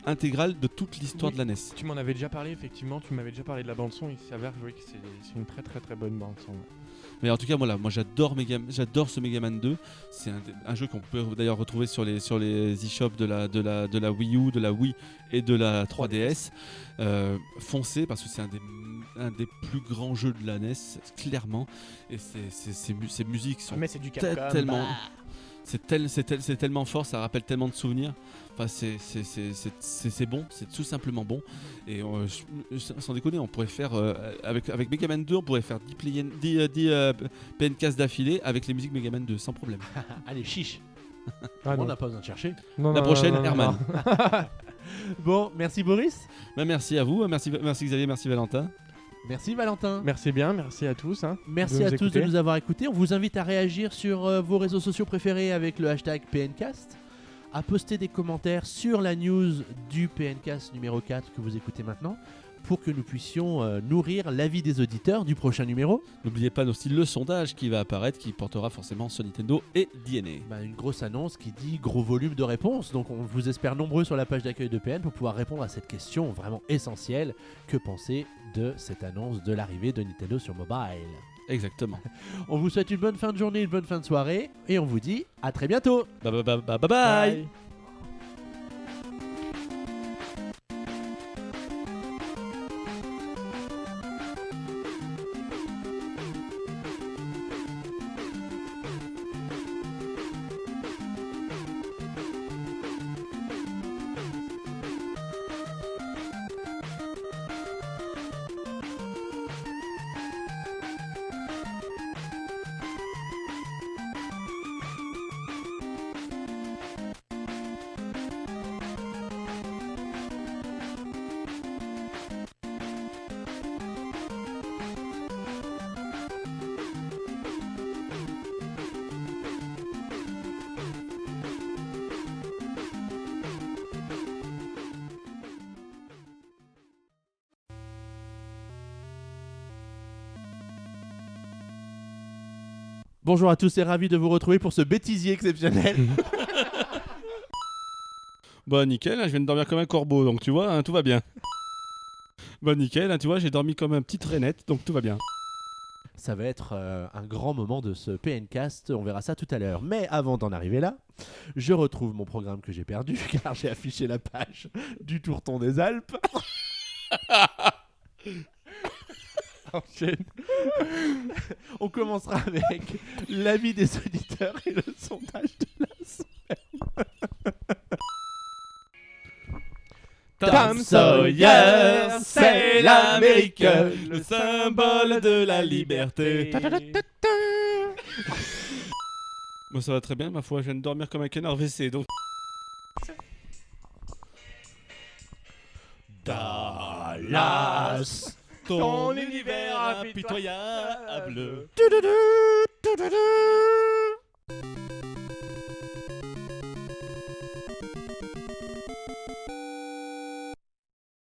intégrale de toute l'histoire Oui. de la NES. Tu m'en avais déjà parlé, effectivement. Tu m'avais déjà parlé de la bande-son. Il s'avère que c'est c'est une très très très bonne bande-son. Mais en tout cas, voilà, moi j'adore j'adore ce Mega Man 2. C'est un, un jeu qu'on peut d'ailleurs retrouver sur les, sur les e-shops de la, de, la, de la Wii U, de la Wii et de la 3DS. Euh, foncez parce que c'est un des, un des plus grands jeux de la NES, clairement. Et ces mu- ces musiques sont Mais c'est du te- Capcom. tellement, bah. c'est tel, tellement fort, ça rappelle tellement de souvenirs. Enfin, c'est- c'est- c'est c'est- c'est- c'est bon, c'est tout simplement bon. Et euh, je- je- sans déconner, on pourrait faire euh, avec avec Mega Man 2, on pourrait faire 10, play- 10, euh, 10, euh, PNCast d'affilée avec les musiques Mega Man 2 sans problème. <laughs> Allez, chiche. Ah, on n'a pas besoin de chercher. Non, La non, prochaine, non, non, Herman. non. <laughs> Bon, merci Boris. Bah, merci à vous, merci, merci Xavier, merci Valentin. Merci Valentin. Merci bien, merci à tous. hein, Merci à tous écouter. de nous avoir écoutés. On vous invite à réagir sur euh, vos réseaux sociaux préférés avec le hashtag PNcast, à poster des commentaires sur la news du PNcast numéro 4 que vous écoutez maintenant, pour que nous puissions euh, nourrir l'avis des auditeurs du prochain numéro. N'oubliez pas aussi le sondage qui va apparaître, qui portera forcément sur Nintendo et DNA. Bah, une grosse annonce qui dit gros volume de réponses. Donc on vous espère nombreux sur la page d'accueil de PN pour pouvoir répondre à cette question vraiment essentielle. Que penser de cette annonce de l'arrivée de Nintendo sur mobile? Exactement. <laughs> On vous souhaite une bonne fin de journée, une bonne fin de soirée et on vous dit à très bientôt bye bye bye bye bye. bye. Bonjour à tous et ravi de vous retrouver pour ce bêtisier exceptionnel. <laughs> Bah nickel, hein, je viens de dormir comme un corbeau, donc tu vois, hein, tout va bien. Bah nickel, hein, tu vois, j'ai dormi comme un petit traînette, donc tout va bien. Ça va être euh, un grand moment de ce PNcast, on verra ça tout à l'heure. Mais avant d'en arriver là, je retrouve mon programme que j'ai perdu <laughs> car j'ai affiché la page du Tourton des Alpes. <laughs> Enchaîne. On commencera avec l'avis des auditeurs et le sondage de la semaine. Tom Sawyer, c'est l'Amérique, le symbole de la liberté. Moi ça va très bien, ma foi, je viens de dormir comme un canard WC, donc... Dallas ton, univers impitoyable.